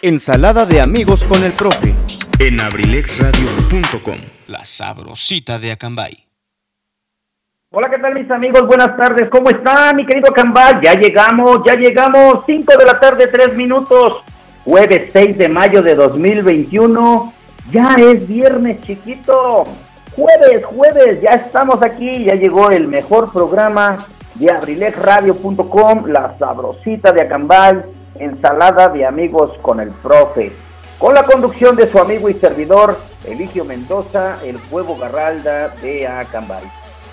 Ensalada de amigos con el profe. en abrilexradio.com. La sabrosita de Acambay. Hola, ¿qué tal mis amigos? Buenas tardes, ¿cómo está mi querido Cambal? Ya llegamos, ya llegamos, 5 de la tarde, 3 minutos, jueves 6 de mayo de 2021, ya es viernes chiquito, jueves, jueves, ya estamos aquí, ya llegó el mejor programa de abrilexradio.com, la sabrosita de Acambal, ensalada de amigos con el profe, con la conducción de su amigo y servidor, Eligio Mendoza, el huevo garralda de Acambay.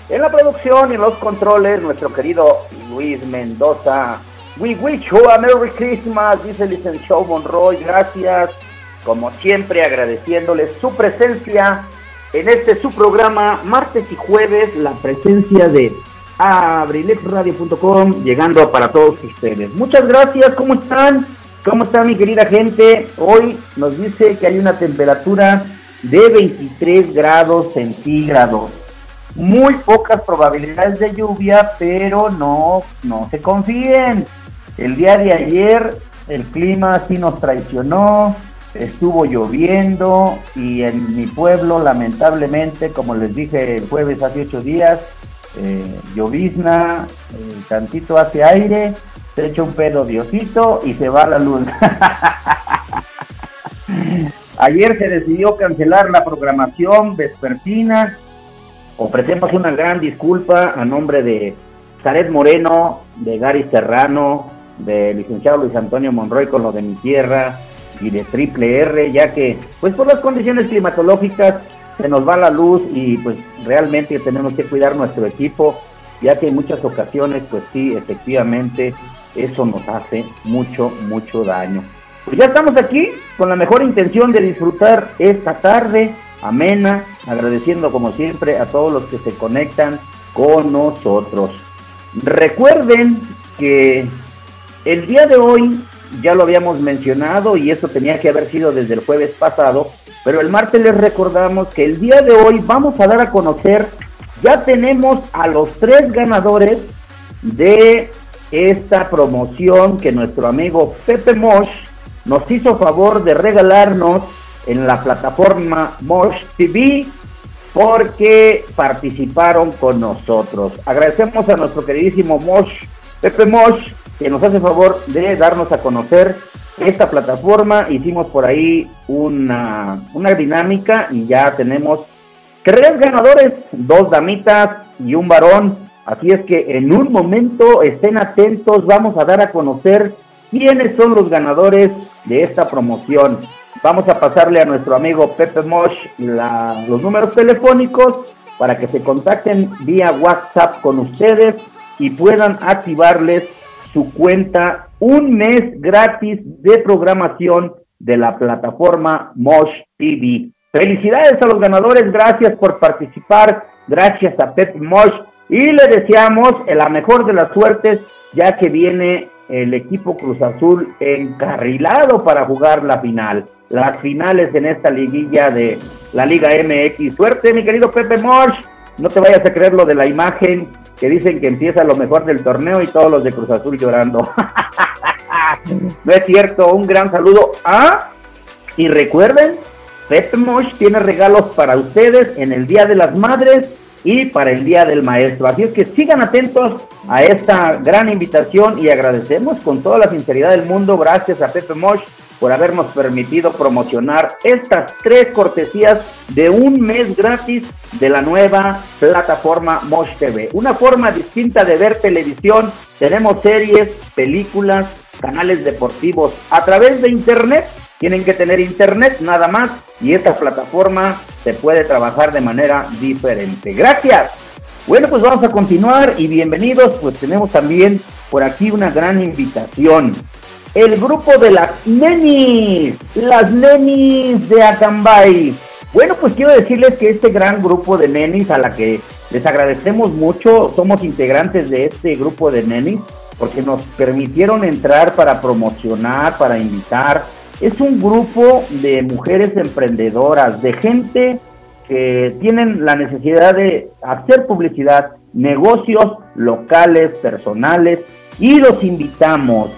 En la producción y los controles, nuestro querido Luis Mendoza. We wish you a Merry Christmas, dice licenciado Monroy. Gracias, como siempre, agradeciéndoles su presencia en este su programa, martes y jueves, la presencia de abrilexradio.com, llegando para todos ustedes. Muchas gracias, ¿cómo están? ¿Cómo está mi querida gente? Hoy nos dice que hay una temperatura de 23 grados centígrados muy pocas probabilidades de lluvia, pero no, no se confíen. El día de ayer el clima sí nos traicionó, estuvo lloviendo y en mi pueblo lamentablemente, como les dije el jueves hace ocho días, eh, llovizna, eh, tantito hace aire, se echa un pedo diosito y se va la luz. Ayer se decidió cancelar la programación vespertina ofrecemos una gran disculpa a nombre de Zaret Moreno, de Gary Serrano, del licenciado Luis Antonio Monroy con lo de mi tierra y de Triple R, ya que pues por las condiciones climatológicas se nos va la luz y pues realmente tenemos que cuidar nuestro equipo, ya que en muchas ocasiones pues sí, efectivamente eso nos hace mucho, mucho daño. Pues ya estamos aquí con la mejor intención de disfrutar esta tarde amena, agradeciendo como siempre a todos los que se conectan con nosotros. Recuerden que el día de hoy ya lo habíamos mencionado y eso tenía que haber sido desde el jueves pasado, pero el martes les recordamos que el día de hoy vamos a dar a conocer, ya tenemos a los tres ganadores de esta promoción que nuestro amigo Pepe Mosh nos hizo favor de regalarnos en la plataforma Mosh TV porque participaron con nosotros. Agradecemos a nuestro queridísimo Mosh, Pepe Mosh, que nos hace favor de darnos a conocer esta plataforma. Hicimos por ahí una, una dinámica y ya tenemos tres ganadores, dos damitas y un varón. Así es que en un momento estén atentos, vamos a dar a conocer quiénes son los ganadores de esta promoción. Vamos a pasarle a nuestro amigo Pepe Mosh los números telefónicos para que se contacten vía WhatsApp con ustedes y puedan activarles su cuenta un mes gratis de programación de la plataforma Mosh TV. Felicidades a los ganadores, gracias por participar, gracias a Pepe Mosh y le deseamos la mejor de las suertes ya que viene el equipo Cruz Azul encarrilado para jugar la final. Las finales en esta liguilla de la Liga MX. Suerte, mi querido Pepe Morsch. No te vayas a creer lo de la imagen que dicen que empieza lo mejor del torneo y todos los de Cruz Azul llorando. no es cierto. Un gran saludo a... Y recuerden, Pepe Mosh tiene regalos para ustedes en el Día de las Madres. y para el Día del Maestro. Así es que sigan atentos a esta gran invitación y agradecemos con toda la sinceridad del mundo, gracias a Pepe Mosh por habernos permitido promocionar estas tres cortesías de un mes gratis de la nueva plataforma Mosh TV. Una forma distinta de ver televisión. Tenemos series, películas, canales deportivos a través de internet. Tienen que tener internet nada más y esta plataforma se puede trabajar de manera diferente. Gracias. Bueno, pues vamos a continuar y bienvenidos. Pues tenemos también por aquí una gran invitación el grupo de las nenis, las nenis de Acambay. Bueno, pues quiero decirles que este gran grupo de nenis a la que les agradecemos mucho, somos integrantes de este grupo de nenis porque nos permitieron entrar para promocionar, para invitar. Es un grupo de mujeres emprendedoras, de gente que tienen la necesidad de hacer publicidad, negocios locales, personales, y los invitamos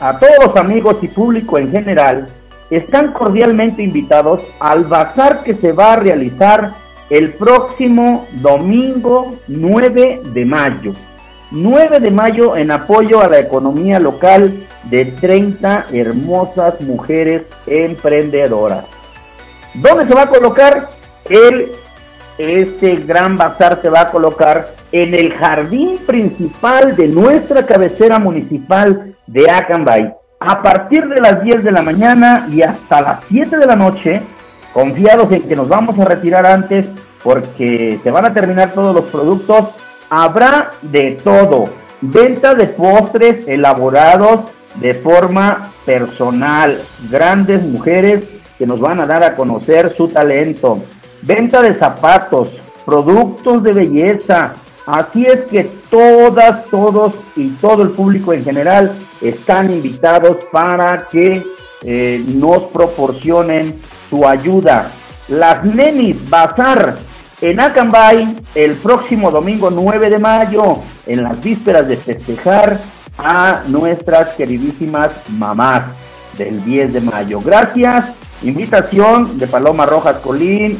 a todos los amigos y público en general, están cordialmente invitados al bazar que se va a realizar el próximo domingo 9 de mayo. 9 de mayo en apoyo a la economía local de 30 hermosas mujeres emprendedoras. ¿Dónde se va a colocar? El, este gran bazar se va a colocar en el jardín principal de nuestra cabecera municipal de Acambay. A partir de las 10 de la mañana y hasta las 7 de la noche, confiados en que nos vamos a retirar antes porque se van a terminar todos los productos, habrá de todo. Venta de postres elaborados de forma personal. Grandes mujeres que nos van a dar a conocer su talento. Venta de zapatos, productos de belleza, Así es que todas, todos y todo el público en general están invitados para que eh, nos proporcionen su ayuda. Las Nenis Bazar en Acambay el próximo domingo 9 de mayo, en las vísperas de festejar a nuestras queridísimas mamás del 10 de mayo. Gracias. Invitación de Paloma Rojas Colín,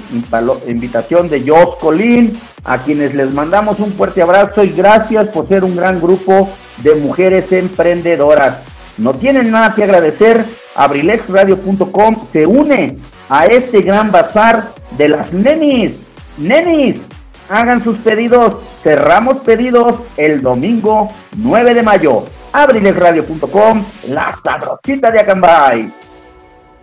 invitación de Jos Colín, a quienes les mandamos un fuerte abrazo y gracias por ser un gran grupo de mujeres emprendedoras. No tienen nada que agradecer, abrilexradio.com se une a este gran bazar de las nenis. Nenis, hagan sus pedidos, cerramos pedidos el domingo 9 de mayo. abrilexradio.com, la sabrosita de Acambay.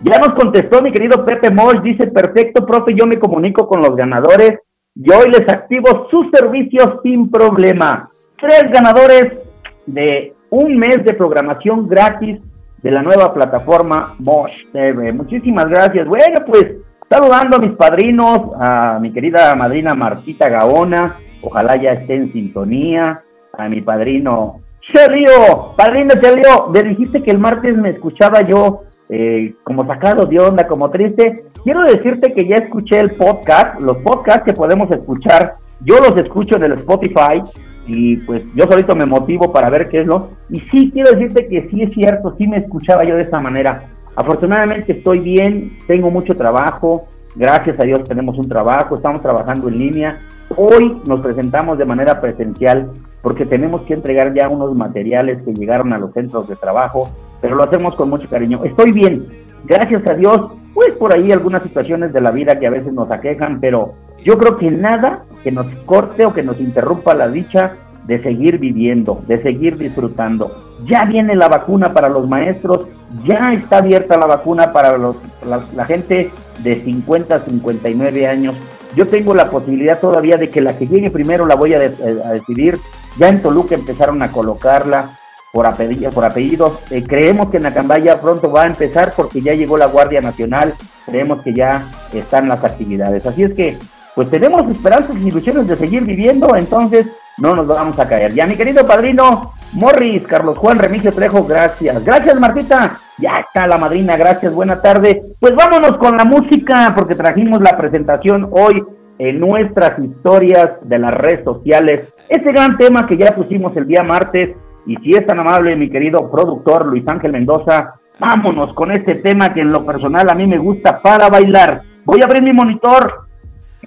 Ya nos contestó mi querido Pepe Moll, dice, perfecto, profe, yo me comunico con los ganadores y hoy les activo sus servicios sin problema. Tres ganadores de un mes de programación gratis de la nueva plataforma Mosh TV. Muchísimas gracias. Bueno, pues saludando a mis padrinos, a mi querida madrina Martita Gaona, ojalá ya esté en sintonía, a mi padrino Chelio, padrino Chelio, me dijiste que el martes me escuchaba yo eh, como sacado de onda, como triste. Quiero decirte que ya escuché el podcast, los podcasts que podemos escuchar, yo los escucho en el Spotify y pues yo solito me motivo para ver qué es lo. Y sí, quiero decirte que sí es cierto, sí me escuchaba yo de esta manera. Afortunadamente estoy bien, tengo mucho trabajo, gracias a Dios tenemos un trabajo, estamos trabajando en línea. Hoy nos presentamos de manera presencial porque tenemos que entregar ya unos materiales que llegaron a los centros de trabajo pero lo hacemos con mucho cariño. Estoy bien, gracias a Dios, pues por ahí algunas situaciones de la vida que a veces nos aquejan, pero yo creo que nada que nos corte o que nos interrumpa la dicha de seguir viviendo, de seguir disfrutando. Ya viene la vacuna para los maestros, ya está abierta la vacuna para los, la, gente de 50 a 59 años. Yo tengo la posibilidad todavía de que la que llegue primero la voy a, a decidir. Ya en Toluca empezaron a colocarla por, apellido, por apellidos. Eh, creemos que en Acambaya pronto va a empezar porque ya llegó la Guardia Nacional, creemos que ya están las actividades. Así es que, pues tenemos esperanzas y ilusiones de seguir viviendo, entonces no nos vamos a caer. Ya mi querido padrino Morris, Carlos Juan Remigio Trejo, gracias. Gracias Martita, ya está la madrina, gracias, buena tarde. Pues vámonos con la música porque trajimos la presentación hoy en nuestras historias de las redes sociales. Ese gran tema que ya pusimos el día martes y si es tan amable, mi querido productor Luis Ángel Mendoza, vámonos con este tema que en lo personal a mí me gusta para bailar. Voy a abrir mi monitor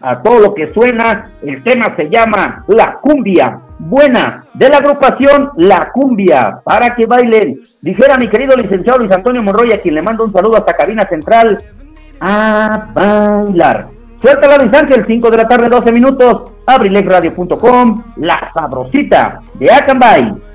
a todo lo que suena. El tema se llama La Cumbia Buena de la agrupación La Cumbia para que bailen. Dijera mi querido licenciado Luis Antonio Monroy, a quien le mando un saludo hasta cabina central, a bailar. Suelta la Luis Ángel, 5 de la tarde, 12 minutos. Abrilexradio.com, la sabrosita de Acambay.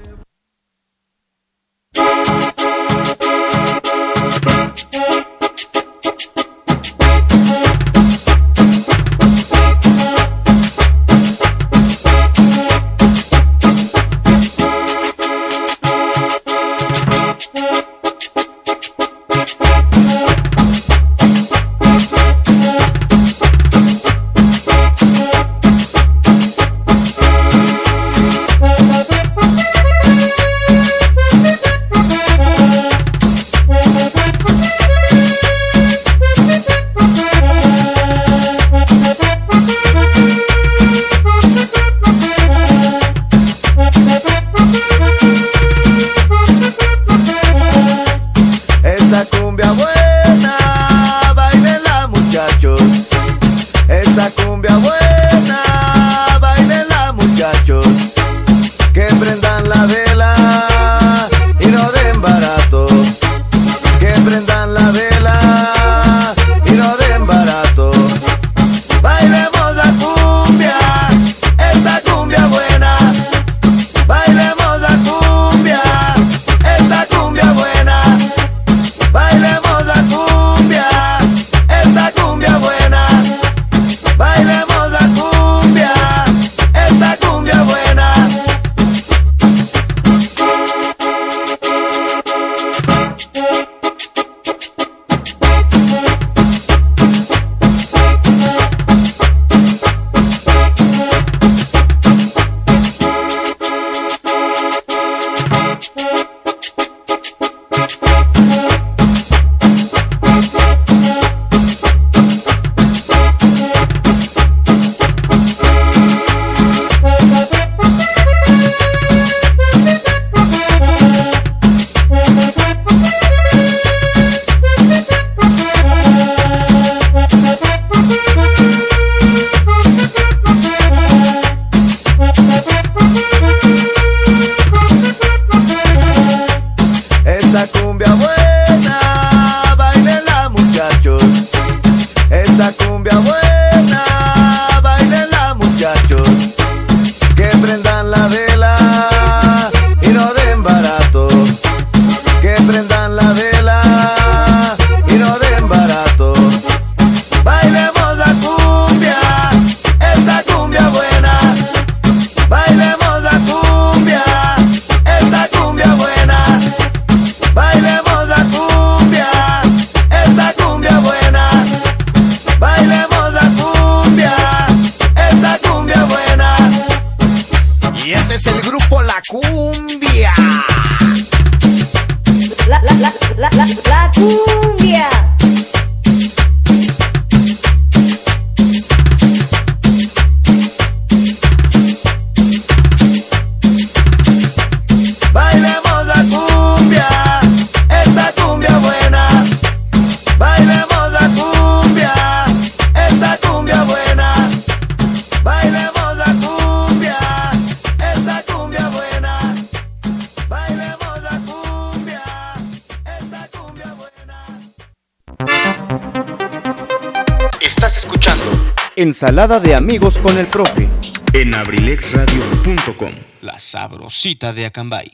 Ensalada de amigos con el profe. En abrilexradio.com. La sabrosita de Acambay.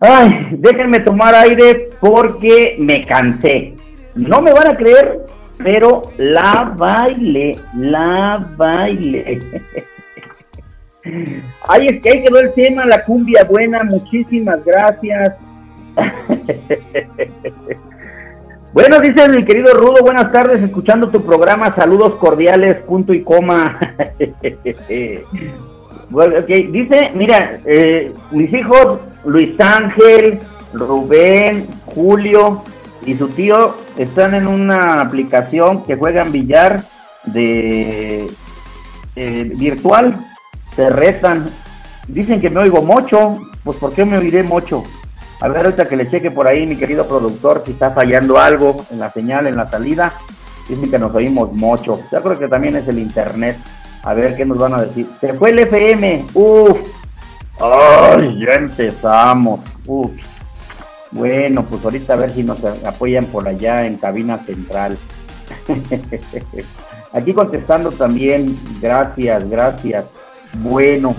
Ay, déjenme tomar aire porque me cansé. No me van a creer, pero la baile, la baile. Ay, es que ahí quedó el tema, la cumbia buena, muchísimas gracias. Dice mi querido Rudo, buenas tardes, escuchando tu programa, saludos cordiales, punto y coma. bueno, Dice, mira, eh, mis hijos, Luis Ángel, Rubén, Julio y su tío están en una aplicación que juegan billar de eh, virtual, se retan. Dicen que me oigo mucho, pues ¿por qué me oiré mucho? A ver, ahorita que le cheque por ahí, mi querido productor, si está fallando algo en la señal, en la salida. Dicen que nos oímos mucho. Yo creo que también es el internet. A ver qué nos van a decir. Se fue el FM. Uf. Ay, ya empezamos. Uf. Bueno, pues ahorita a ver si nos apoyan por allá en cabina central. Aquí contestando también, gracias, gracias. Bueno,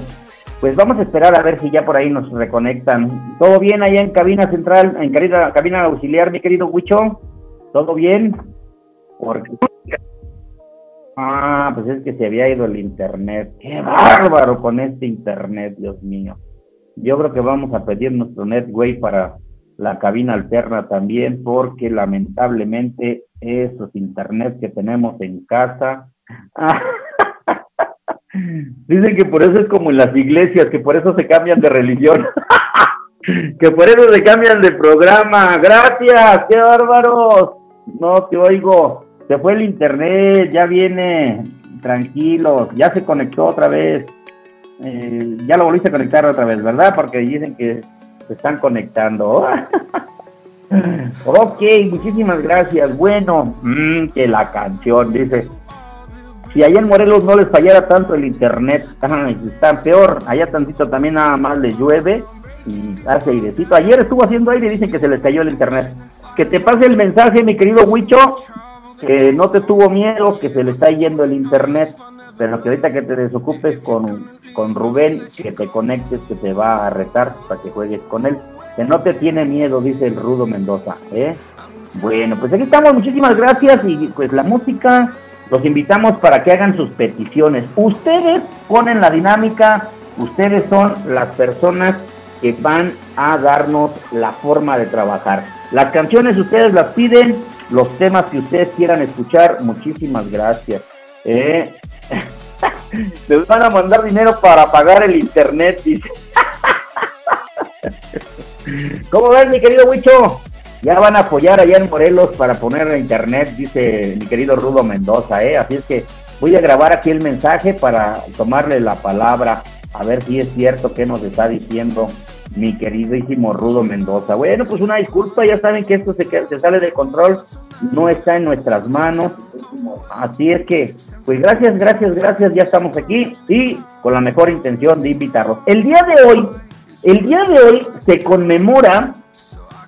pues vamos a esperar a ver si ya por ahí nos reconectan. ¿Todo bien allá en cabina central, en cabina, cabina auxiliar, mi querido Huicho? ¿Todo bien? Porque... Ah, pues es que se había ido el internet. ¡Qué bárbaro con este internet, Dios mío! Yo creo que vamos a pedir nuestro netway para la cabina alterna también, porque lamentablemente esos internet que tenemos en casa. Dicen que por eso es como en las iglesias, que por eso se cambian de religión. que por eso se cambian de programa. Gracias, qué bárbaros. No te oigo. Se fue el internet, ya viene. Tranquilos, ya se conectó otra vez. Eh, ya lo volviste a conectar otra vez, ¿verdad? Porque dicen que se están conectando. ok, muchísimas gracias. Bueno, mm, que la canción dice. Si allá en Morelos no les fallara tanto el internet, está peor. Allá tantito también nada más les llueve y hace airecito. Ayer estuvo haciendo aire y dicen que se les cayó el internet. Que te pase el mensaje, mi querido Huicho, que no te tuvo miedo, que se le está yendo el internet, pero que ahorita que te desocupes con, con Rubén, que te conectes, que te va a retar para que juegues con él. Que no te tiene miedo, dice el Rudo Mendoza. ¿eh? Bueno, pues aquí estamos, muchísimas gracias y pues la música los invitamos para que hagan sus peticiones. Ustedes ponen la dinámica, ustedes son las personas que van a darnos la forma de trabajar. Las canciones ustedes las piden, los temas que ustedes quieran escuchar, muchísimas gracias. ¿eh? Les van a mandar dinero para pagar el internet. ¿Cómo ves, mi querido Huicho? Ya van a apoyar allá en Morelos para poner en internet, dice mi querido Rudo Mendoza, ¿eh? Así es que voy a grabar aquí el mensaje para tomarle la palabra, a ver si es cierto que nos está diciendo mi queridísimo Rudo Mendoza. Bueno, pues una disculpa, ya saben que esto se, se sale de control, no está en nuestras manos. Así es que, pues gracias, gracias, gracias, ya estamos aquí y con la mejor intención de invitarlos. El día de hoy el día de hoy se conmemora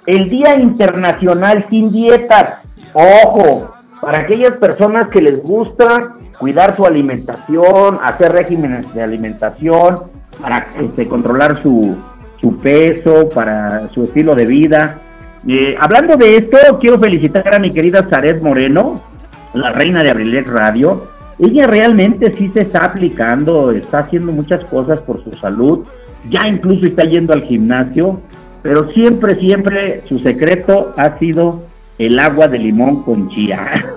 el Día Internacional sin Dietas. Ojo, para aquellas personas que les gusta cuidar su alimentación, hacer regímenes de alimentación, para este, controlar su, peso, para su estilo de vida. Eh, hablando de esto, quiero felicitar a mi querida Zaret Moreno, la reina de Abrilet Radio. Ella realmente sí se está aplicando, está haciendo muchas cosas por su salud ya incluso está yendo al gimnasio, pero siempre, siempre su secreto ha sido el agua de limón con chía.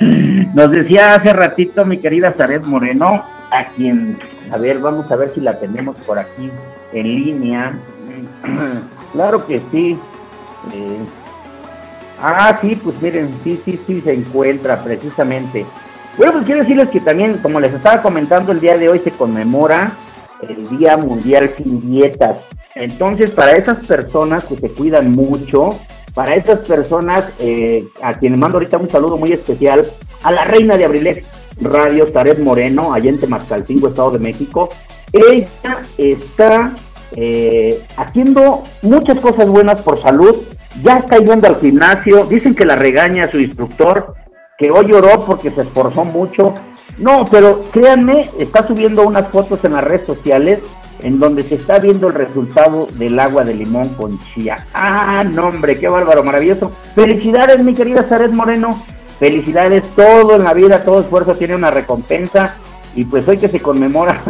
Nos decía hace ratito mi querida Zaret Moreno, a quien, a ver, vamos a ver si la tenemos por aquí en línea. claro que sí. Eh, ah, sí, pues miren, sí, sí, sí, se encuentra precisamente. Bueno, pues quiero decirles que también, como les estaba comentando, el día de hoy se conmemora el Día Mundial sin Dietas. Entonces, para esas personas que se cuidan mucho, para esas personas eh, a quienes mando ahorita un saludo muy especial, a la reina de Abrilex Radio, Taret Moreno, allá en Temascalcingo, Estado de México, ella está eh, haciendo muchas cosas buenas por salud, ya está yendo al gimnasio, dicen que la regaña a su instructor, que hoy lloró porque se esforzó mucho, no, pero créanme, está subiendo unas fotos en las redes sociales en donde se está viendo el resultado del agua de limón con chía. Ah, no, hombre, qué bárbaro, maravilloso. Felicidades, mi querida Saret Moreno. Felicidades, todo en la vida, todo esfuerzo tiene una recompensa. Y pues hoy que se conmemora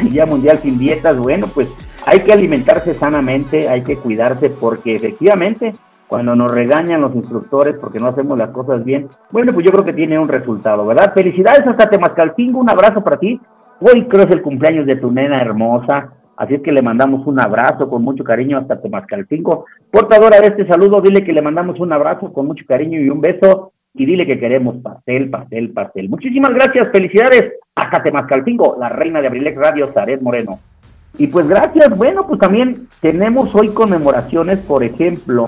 el Día Mundial sin Dietas, bueno, pues hay que alimentarse sanamente, hay que cuidarse porque efectivamente cuando nos regañan los instructores porque no hacemos las cosas bien, bueno, pues yo creo que tiene un resultado, ¿verdad? Felicidades hasta Temascalcingo, un abrazo para ti. Hoy creo es el cumpleaños de tu nena hermosa, así es que le mandamos un abrazo con mucho cariño hasta Temascalcingo. Portadora de este saludo, dile que le mandamos un abrazo con mucho cariño y un beso. Y dile que queremos pastel, pastel, pastel. Muchísimas gracias, felicidades. Hasta Temascalcingo, la reina de Abrilex Radio, Zaret Moreno. Y pues gracias, bueno, pues también tenemos hoy conmemoraciones, por ejemplo,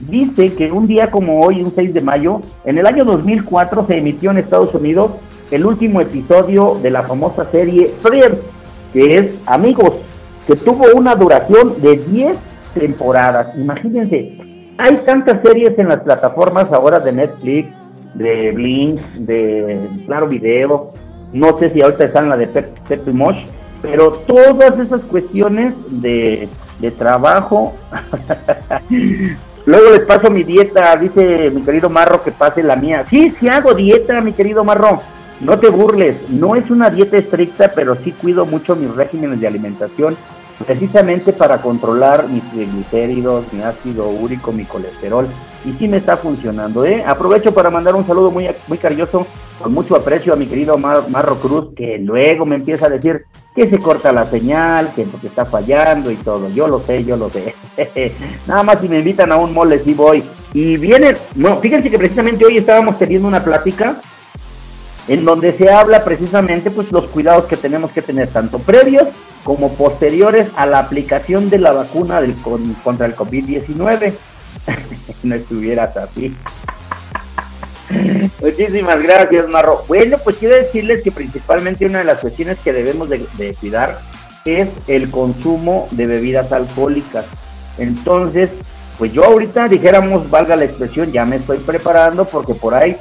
dice que un día como hoy, un 6 de mayo, en el año 2004 se emitió en Estados Unidos el último episodio de la famosa serie Friends, que es Amigos, que tuvo una duración de 10 temporadas. Imagínense, hay tantas series en las plataformas ahora de Netflix, de Blink, de Claro Video, no sé si ahorita están la de Pep, Mosh, pero todas esas cuestiones de, de trabajo Luego les paso mi dieta, dice mi querido Marro que pase la mía. Sí, sí hago dieta, mi querido Marro. No te burles, no es una dieta estricta, pero sí cuido mucho mis regímenes de alimentación, precisamente para controlar mis triglicéridos, mi ácido úrico, mi colesterol, y sí me está funcionando. ¿eh? Aprovecho para mandar un saludo muy, muy cariñoso, con mucho aprecio a mi querido Marro Cruz, que luego me empieza a decir, que se corta la señal, que porque está fallando y todo. Yo lo sé, yo lo sé. Nada más si me invitan a un mole, sí voy. Y viene, bueno, fíjense que precisamente hoy estábamos teniendo una plática en donde se habla precisamente pues los cuidados que tenemos que tener tanto previos como posteriores a la aplicación de la vacuna del, contra el COVID-19. no estuvieras así. Muchísimas gracias, Marro. Bueno, pues quiero decirles que principalmente una de las cuestiones que debemos de, cuidar es el consumo de bebidas alcohólicas. Entonces, pues yo ahorita dijéramos, valga la expresión, ya me estoy preparando porque por ahí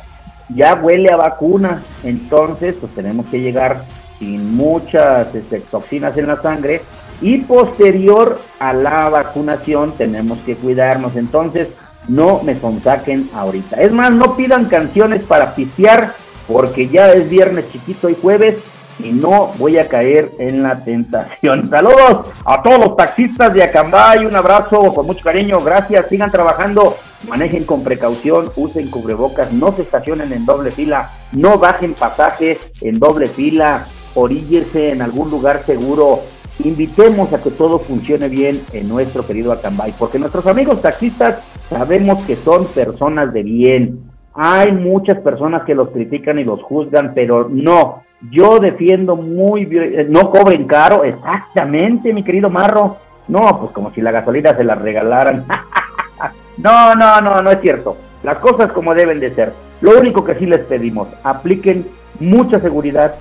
ya huele a vacuna. Entonces, pues tenemos que llegar sin muchas este, toxinas en la sangre y posterior a la vacunación tenemos que cuidarnos. Entonces, no me sonsaquen ahorita. Es más, no pidan canciones para pistear porque ya es viernes chiquito y jueves y no voy a caer en la tentación. Saludos a todos los taxistas de Acambay, un abrazo con mucho cariño, gracias, sigan trabajando, manejen con precaución, usen cubrebocas, no se estacionen en doble fila, no bajen pasajes en doble fila, oríguense en algún lugar seguro, invitemos a que todo funcione bien en nuestro querido Acambay, porque nuestros amigos taxistas sabemos que son personas de bien. Hay muchas personas que los critican y los juzgan, pero no. Yo defiendo muy bien, eh, no cobren caro, exactamente, mi querido Marro. No, pues como si la gasolina se la regalaran. no, no, no, no es cierto. Las cosas como deben de ser. Lo único que sí les pedimos, apliquen mucha seguridad,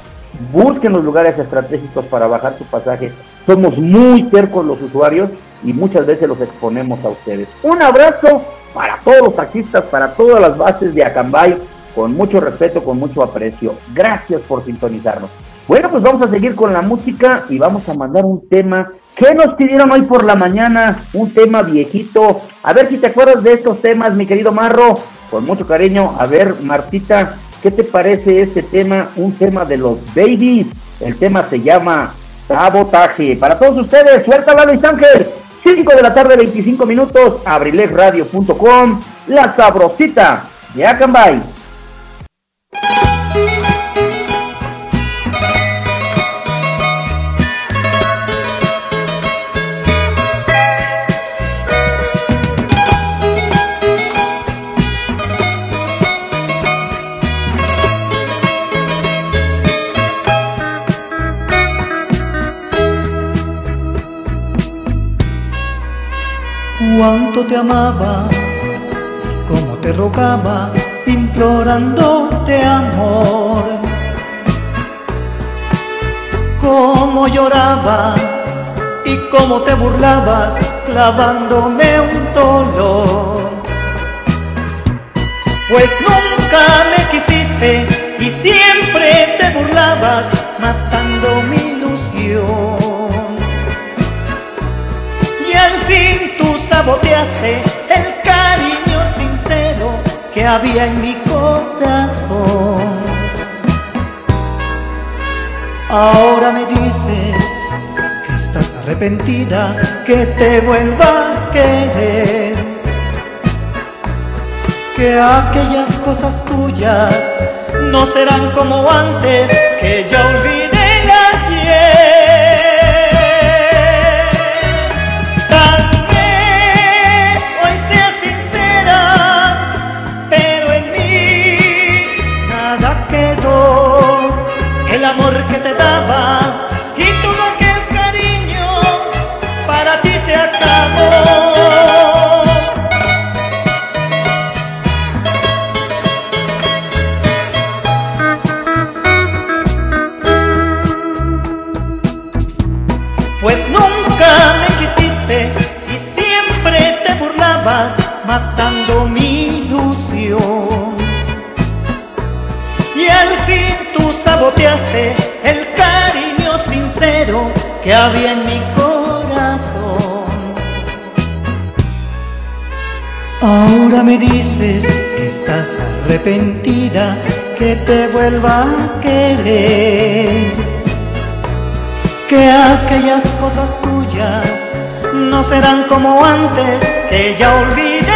busquen los lugares estratégicos para bajar su pasaje. Somos muy cercos los usuarios y muchas veces los exponemos a ustedes. Un abrazo para todos los taxistas, para todas las bases de Acambay, con mucho respeto, con mucho aprecio. Gracias por sintonizarnos. Bueno, pues vamos a seguir con la música y vamos a mandar un tema que nos pidieron hoy por la mañana, un tema viejito. A ver si te acuerdas de estos temas, mi querido Marro, con mucho cariño. A ver, Martita, ¿qué te parece este tema? Un tema de los babies. El tema se llama Sabotaje. Para todos ustedes, suéltala Luis Ángel. 5 de la tarde, 25 minutos, abrilesradio.com, la sabrosita de Acambay. Cuánto te amaba, cómo te rogaba, implorándote amor. Cómo lloraba y cómo te burlabas, clavándome un dolor. Pues nunca me quisiste y siempre te burlabas, matando mi ilusión. Saboteaste el cariño sincero que había en mi corazón. Ahora me dices que estás arrepentida, que te vuelva a querer, que aquellas cosas tuyas no serán como antes, que ya olvidé estás arrepentida, que te vuelva a querer. Que aquellas cosas tuyas no serán como antes, que ya olvidé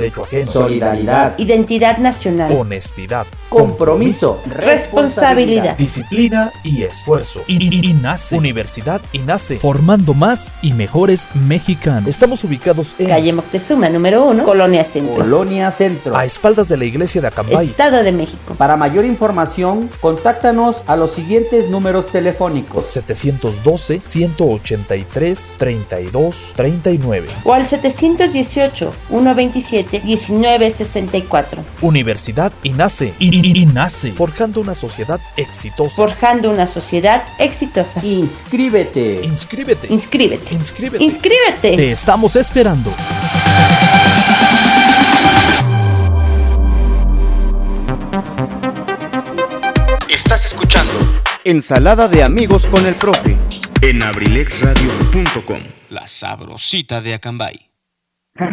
derecho ajeno. solidaridad, identidad nacional, Honestidad. Compromiso, responsabilidad. Disciplina y esfuerzo. INACE. Universidad INACE. Formando más y mejores mexicanos. Estamos ubicados en Calle Moctezuma, número 1, Colonia Centro, Colonia Centro. a espaldas de la iglesia de Acambay. Estado de México. Para mayor información, contáctanos a los siguientes números telefónicos. 712 183 32 39. O al 718 127 1964. Universidad INACE. I- INACE. Forjando una sociedad exitosa. Forjando una sociedad exitosa. Inscríbete. Inscríbete. Inscríbete. Inscríbete. Inscríbete. Te estamos esperando. Estás escuchando Ensalada de amigos con el profe. en abrilexradio.com. La sabrosita de Acambay.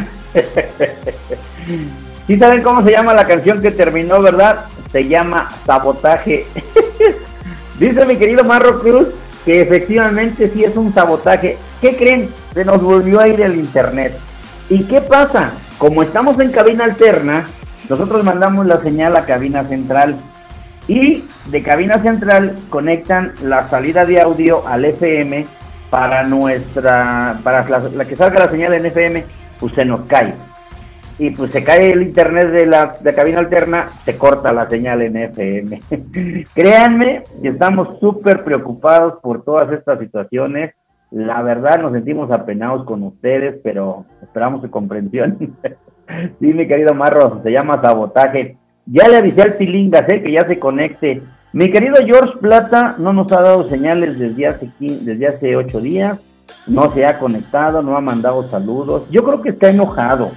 ¿Sí saben cómo se llama la canción que terminó, verdad? Se llama Sabotaje. Dice mi querido Marro Cruz que efectivamente sí es un sabotaje. ¿Qué creen? Se nos volvió a ir el internet. ¿Y qué pasa? Como estamos en cabina alterna, nosotros mandamos la señal a cabina central. Y de cabina central conectan la salida de audio al FM para nuestra, para la, la que salga la señal en FM, pues se nos cae. Y pues se cae el internet de la de cabina alterna, se corta la señal en FM. Créanme estamos súper preocupados por todas estas situaciones. La verdad nos sentimos apenados con ustedes, pero esperamos su comprensión. sí, mi querido Marro, se llama sabotaje. Ya le avisé al Pilingas, eh, que ya se conecte. Mi querido George Plata no nos ha dado señales desde hace, quin- desde hace ocho días. No se ha conectado, no ha mandado saludos. Yo creo que está enojado.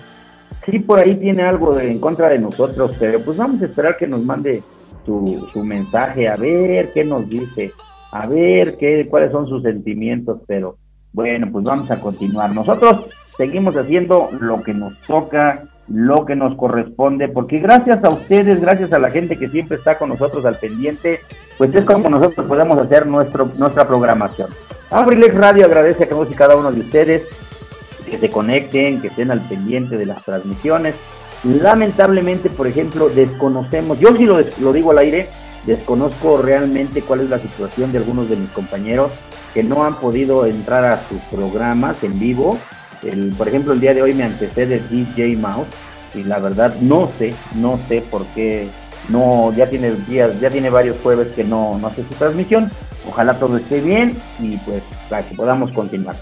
Sí, por ahí tiene algo de- en contra de nosotros, pero pues vamos a esperar que nos mande su, su mensaje, a ver qué nos dice, a ver qué, cuáles son sus sentimientos, pero bueno, pues vamos a continuar. Nosotros seguimos haciendo lo que nos toca, lo que nos corresponde, porque gracias a ustedes, gracias a la gente que siempre está con nosotros al pendiente, pues es como nosotros podemos hacer nuestro, nuestra programación. Abrilex Radio agradece a todos y cada uno de ustedes que se conecten, que estén al pendiente de las transmisiones. Lamentablemente, por ejemplo, desconocemos, yo sí lo, lo digo al aire, desconozco realmente cuál es la situación de algunos de mis compañeros que no han podido entrar a sus programas en vivo. El, por ejemplo, el día de hoy me antecede DJ Mouse y la verdad no sé, no sé por qué no, ya tiene días, ya tiene varios jueves que no, no hace su transmisión. Ojalá todo esté bien y pues para que podamos continuar.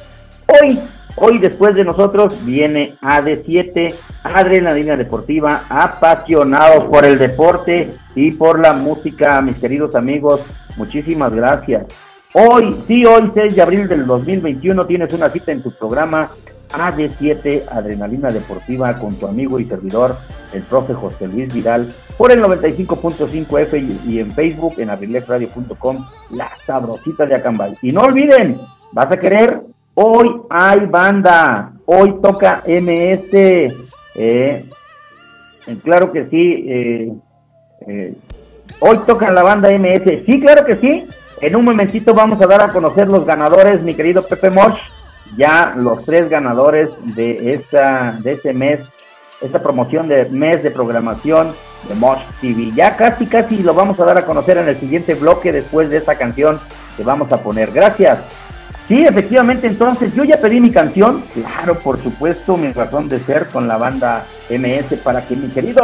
Hoy, hoy después de nosotros viene AD7, Adrenalina Deportiva, apasionados por el deporte y por la música, mis queridos amigos. Muchísimas gracias. Hoy, sí, hoy 6 de abril del 2021 tienes una cita en tu programa AD7 Adrenalina Deportiva con tu amigo y servidor, el profe José Luis Vidal, por el 95.5 F y, en Facebook, en abrilexradio.com, la sabrosita de Acambay. Y no olviden, vas a querer, hoy hay banda, hoy toca MS, eh, claro que sí, eh, eh, hoy toca la banda MS, sí, claro que sí, en un momentito vamos a dar a conocer los ganadores, mi querido Pepe Mosh, ya los tres ganadores de esta de este mes, esta promoción de mes de programación de Mosh TV. Ya casi casi lo vamos a dar a conocer en el siguiente bloque después de esta canción que vamos a poner. Gracias. Sí, efectivamente, entonces yo ya pedí mi canción, claro, por supuesto, mi razón de ser con la banda MS para que mi querido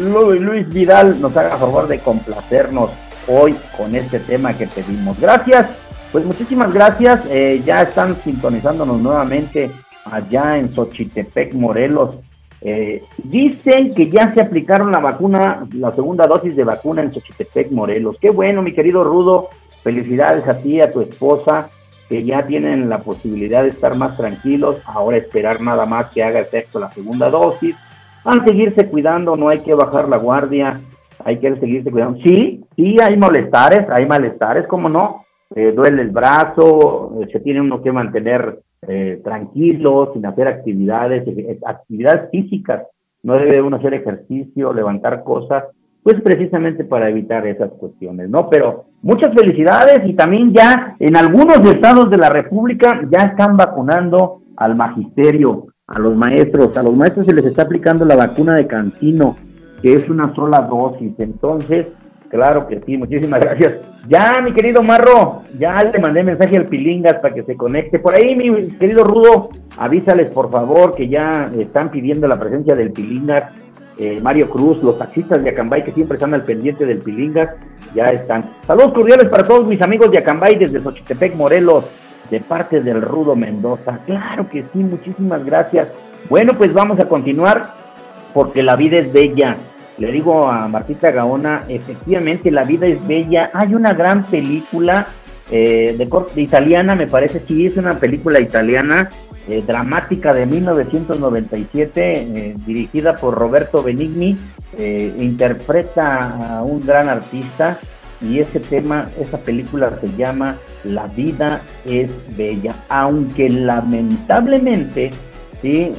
Luis Vidal nos haga favor de complacernos hoy con este tema que pedimos. Gracias. Pues muchísimas gracias. Eh, ya están sintonizándonos nuevamente allá en Xochitepec, Morelos. Eh, dicen que ya se aplicaron la vacuna, la segunda dosis de vacuna en Xochitepec, Morelos. Qué bueno, mi querido Rudo. Felicidades a ti, a tu esposa, que ya tienen la posibilidad de estar más tranquilos. Ahora esperar nada más que haga efecto la segunda dosis. Van a seguirse cuidando, no hay que bajar la guardia, hay que seguirse cuidando. Sí, sí, hay malestares, hay malestares, ¿cómo no? Eh, duele el brazo, eh, se tiene uno que mantener eh, tranquilo, sin hacer actividades, actividades físicas. No debe uno hacer ejercicio, levantar cosas, pues precisamente para evitar esas cuestiones, ¿no? Pero muchas felicidades y también ya en algunos estados de la República ya están vacunando al magisterio, a los maestros. A los maestros se les está aplicando la vacuna de Cancino, que es una sola dosis. Entonces, Claro que sí, muchísimas gracias. Ya, mi querido Marro, ya le mandé mensaje al Pilingas para que se conecte. Por ahí, mi querido Rudo, avísales por favor que ya están pidiendo la presencia del Pilingas. Eh, Mario Cruz, los taxistas de Acambay que siempre están al pendiente del Pilingas, ya están. Saludos cordiales para todos mis amigos de Acambay desde Xochitepec, Morelos, de parte del Rudo Mendoza. Claro que sí, muchísimas gracias. Bueno, pues vamos a continuar porque la vida es bella le digo a Martita Gaona, efectivamente la vida es bella. Hay una gran película eh, de corte italiana, me parece, sí, es una película italiana eh, dramática de 1997, eh, dirigida por Roberto Benigni, interpreta a un gran artista y ese tema, esa película se llama La vida es bella, aunque lamentablemente sí,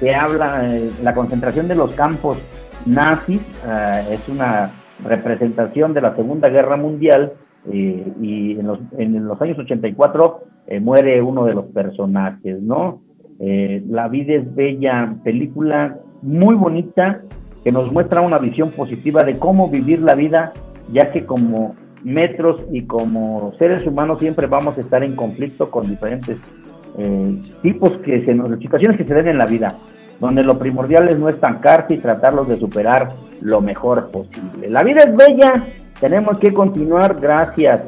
se habla, la concentración de los campos nazis, eh, es una representación de la Segunda Guerra Mundial eh, y en los, en los años 84 eh, muere uno de los personajes, ¿no? la vida es bella, película muy bonita que nos muestra una visión positiva de cómo vivir la vida, ya que como metros y como seres humanos siempre vamos a estar en conflicto con diferentes tipos que se nos, situaciones que se den en la vida donde lo primordial es no estancarse y tratarlos de superar lo mejor posible. La vida es bella, tenemos que continuar, gracias.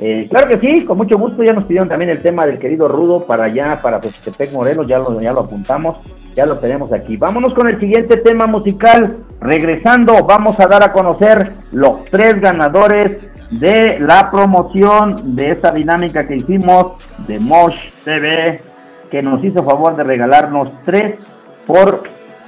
Eh, claro que sí, con mucho gusto, ya nos pidieron también el tema del querido Rudo para allá, para Xochitepec Morelos, ya lo, ya lo apuntamos, ya lo tenemos aquí. Vámonos con el siguiente tema musical, regresando, vamos a dar a conocer los tres ganadores de la promoción de esta dinámica que hicimos de Mosh TV, que nos hizo favor de regalarnos tres por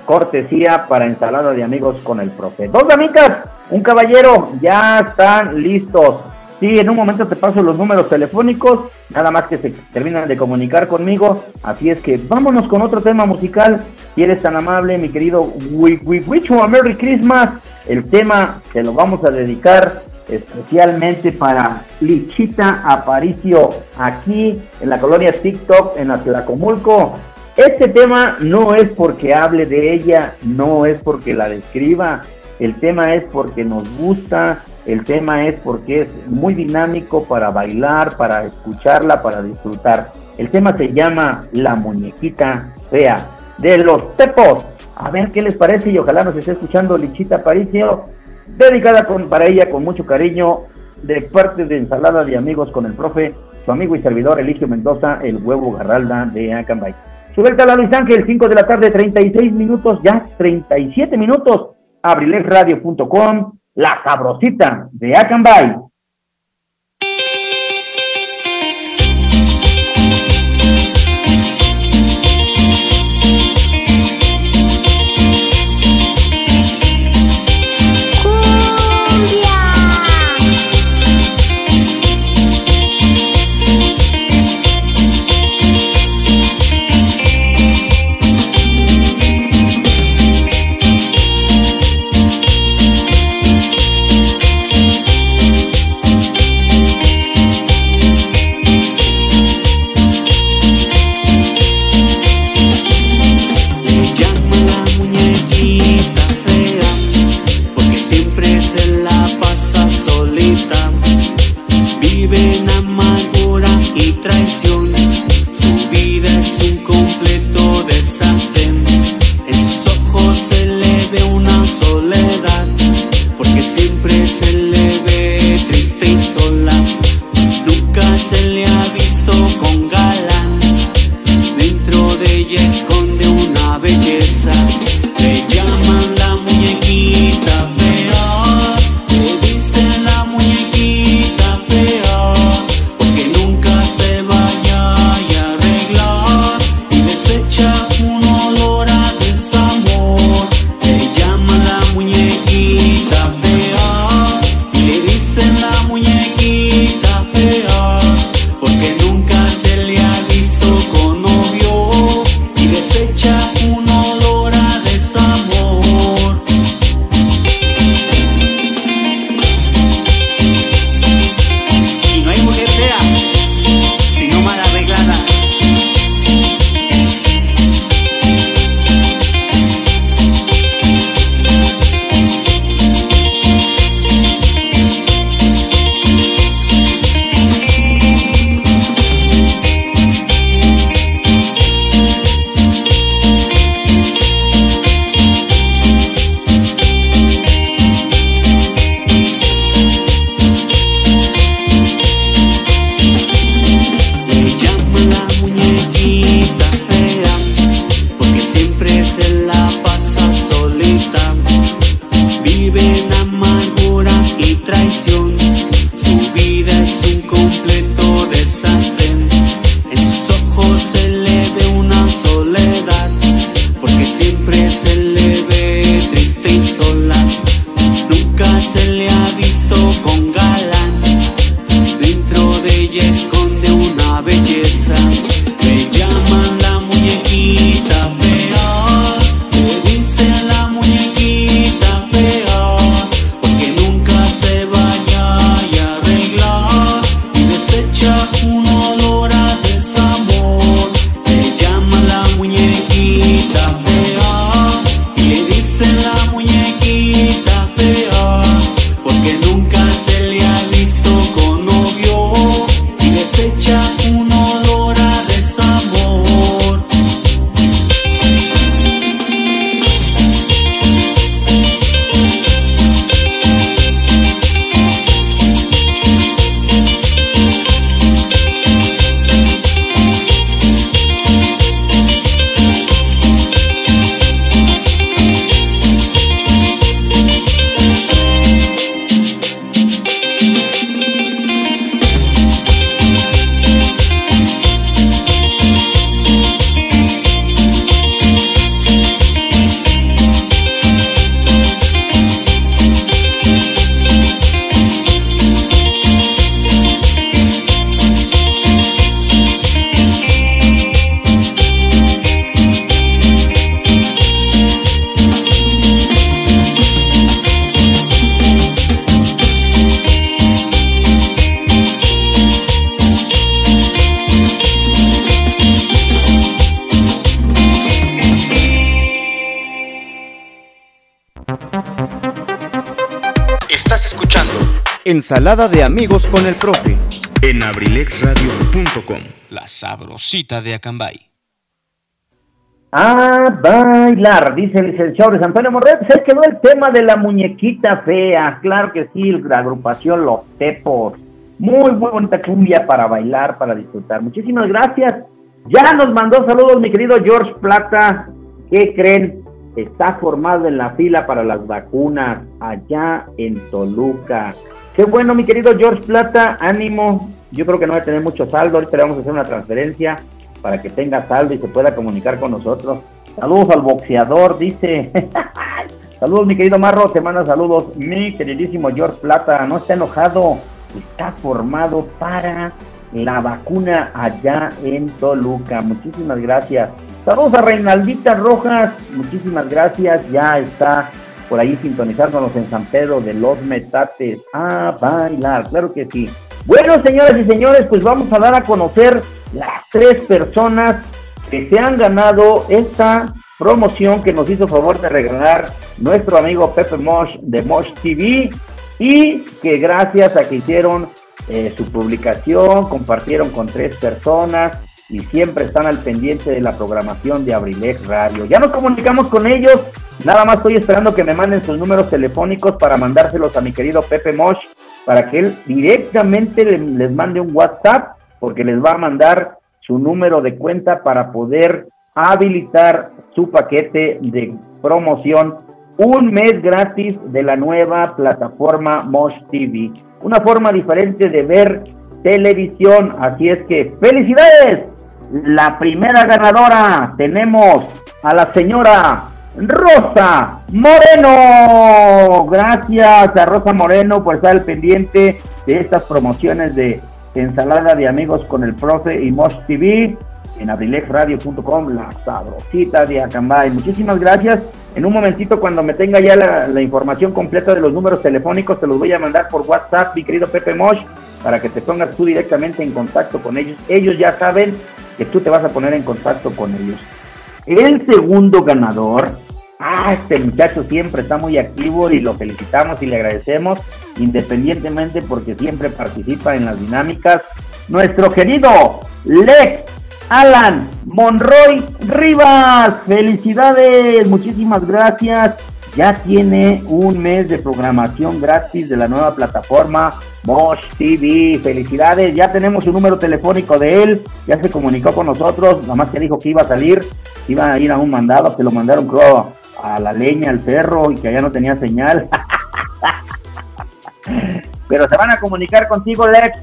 cortesía para ensalada de amigos con el profe. Dos amigas, un caballero, ya están listos. Sí, en un momento te paso los números telefónicos, nada más que se terminan de comunicar conmigo. Así es que vámonos con otro tema musical. Si eres tan amable, mi querido We, we wish a Merry Christmas. El tema se lo vamos a dedicar especialmente para Lichita Aparicio, aquí en la colonia TikTok, en Atlacomulco. Este tema no es porque hable de ella, no es porque la describa, el tema es porque nos gusta, el tema es porque es muy dinámico para bailar, para escucharla, para disfrutar. El tema se llama La muñequita fea de los tepos. A ver qué les parece y ojalá nos esté escuchando Lichita Paricio, dedicada con, para ella con mucho cariño de parte de Ensalada de Amigos con el profe, su amigo y servidor Eligio Mendoza, el huevo garralda de Acambay. Suelta la Luis Ángel, 5 de la tarde, 36 minutos, ya 37 minutos. Abrilexradio.com, la sabrosita de Acambay. siempre es la paz. Ensalada de amigos con el profe. en abrilexradio.com. La sabrosita de Acambay. A bailar, dice el licenciado de Antonio Morret. Se quedó el tema de la muñequita fea. Claro que sí, la agrupación Los Tepos. Muy, muy bonita cumbia para bailar, para disfrutar. Muchísimas gracias. Ya nos mandó saludos mi querido George Plata. ¿Qué creen? Está formado en la fila para las vacunas allá en Toluca. Qué bueno, mi querido George Plata. Ánimo. Yo creo que no va a tener mucho saldo. Ahorita le vamos a hacer una transferencia para que tenga saldo y se pueda comunicar con nosotros. Saludos al boxeador, dice. saludos, mi querido Marro, te manda saludos. Mi queridísimo George Plata, no está enojado, está formado para la vacuna allá en Toluca. Muchísimas gracias. Saludos a Reinaldita Rojas, muchísimas gracias. Ya está por ahí sintonizándonos en San Pedro de los Metates. A bailar, claro que sí. Bueno, señoras y señores, pues vamos a dar a conocer las tres personas que se han ganado esta promoción que nos hizo favor de regalar nuestro amigo Pepe Mosh de Mosh TV y que gracias a que hicieron eh, su publicación, compartieron con tres personas y siempre están al pendiente de la programación de Abrilex Radio. Ya nos comunicamos con ellos, nada más estoy esperando que me manden sus números telefónicos para mandárselos a mi querido Pepe Mosh para que él directamente le- les mande un WhatsApp porque les va a mandar su número de cuenta para poder habilitar su paquete de promoción un mes gratis de la nueva plataforma Mosh TV. Una forma diferente de ver televisión. Así es que felicidades. La primera ganadora tenemos a la señora Rosa Moreno. Gracias a Rosa Moreno por estar al pendiente de estas promociones de ensalada de amigos con el profe y Mosh TV en abrilexradio.com, la sabrosita de Acambay. Muchísimas gracias. En un momentito, cuando me tenga ya la, la información completa de los números telefónicos, te los voy a mandar por WhatsApp, mi querido Pepe Mosh, para que te pongas tú directamente en contacto con ellos. Ellos ya saben que tú te vas a poner en contacto con ellos. El segundo ganador, ah, este muchacho siempre está muy activo y lo felicitamos y le agradecemos, independientemente porque siempre participa en las dinámicas. Nuestro querido Lex Alan Monroy Rivas, felicidades, muchísimas gracias. Ya tiene un mes de programación gratis de la nueva plataforma Mosh TV. Felicidades, ya tenemos un número telefónico de él, ya se comunicó con nosotros, nada más que dijo que iba a salir, iba a ir a un mandado, que lo mandaron a la leña, al cerro y que allá no tenía señal. Pero se van a comunicar contigo, Lex.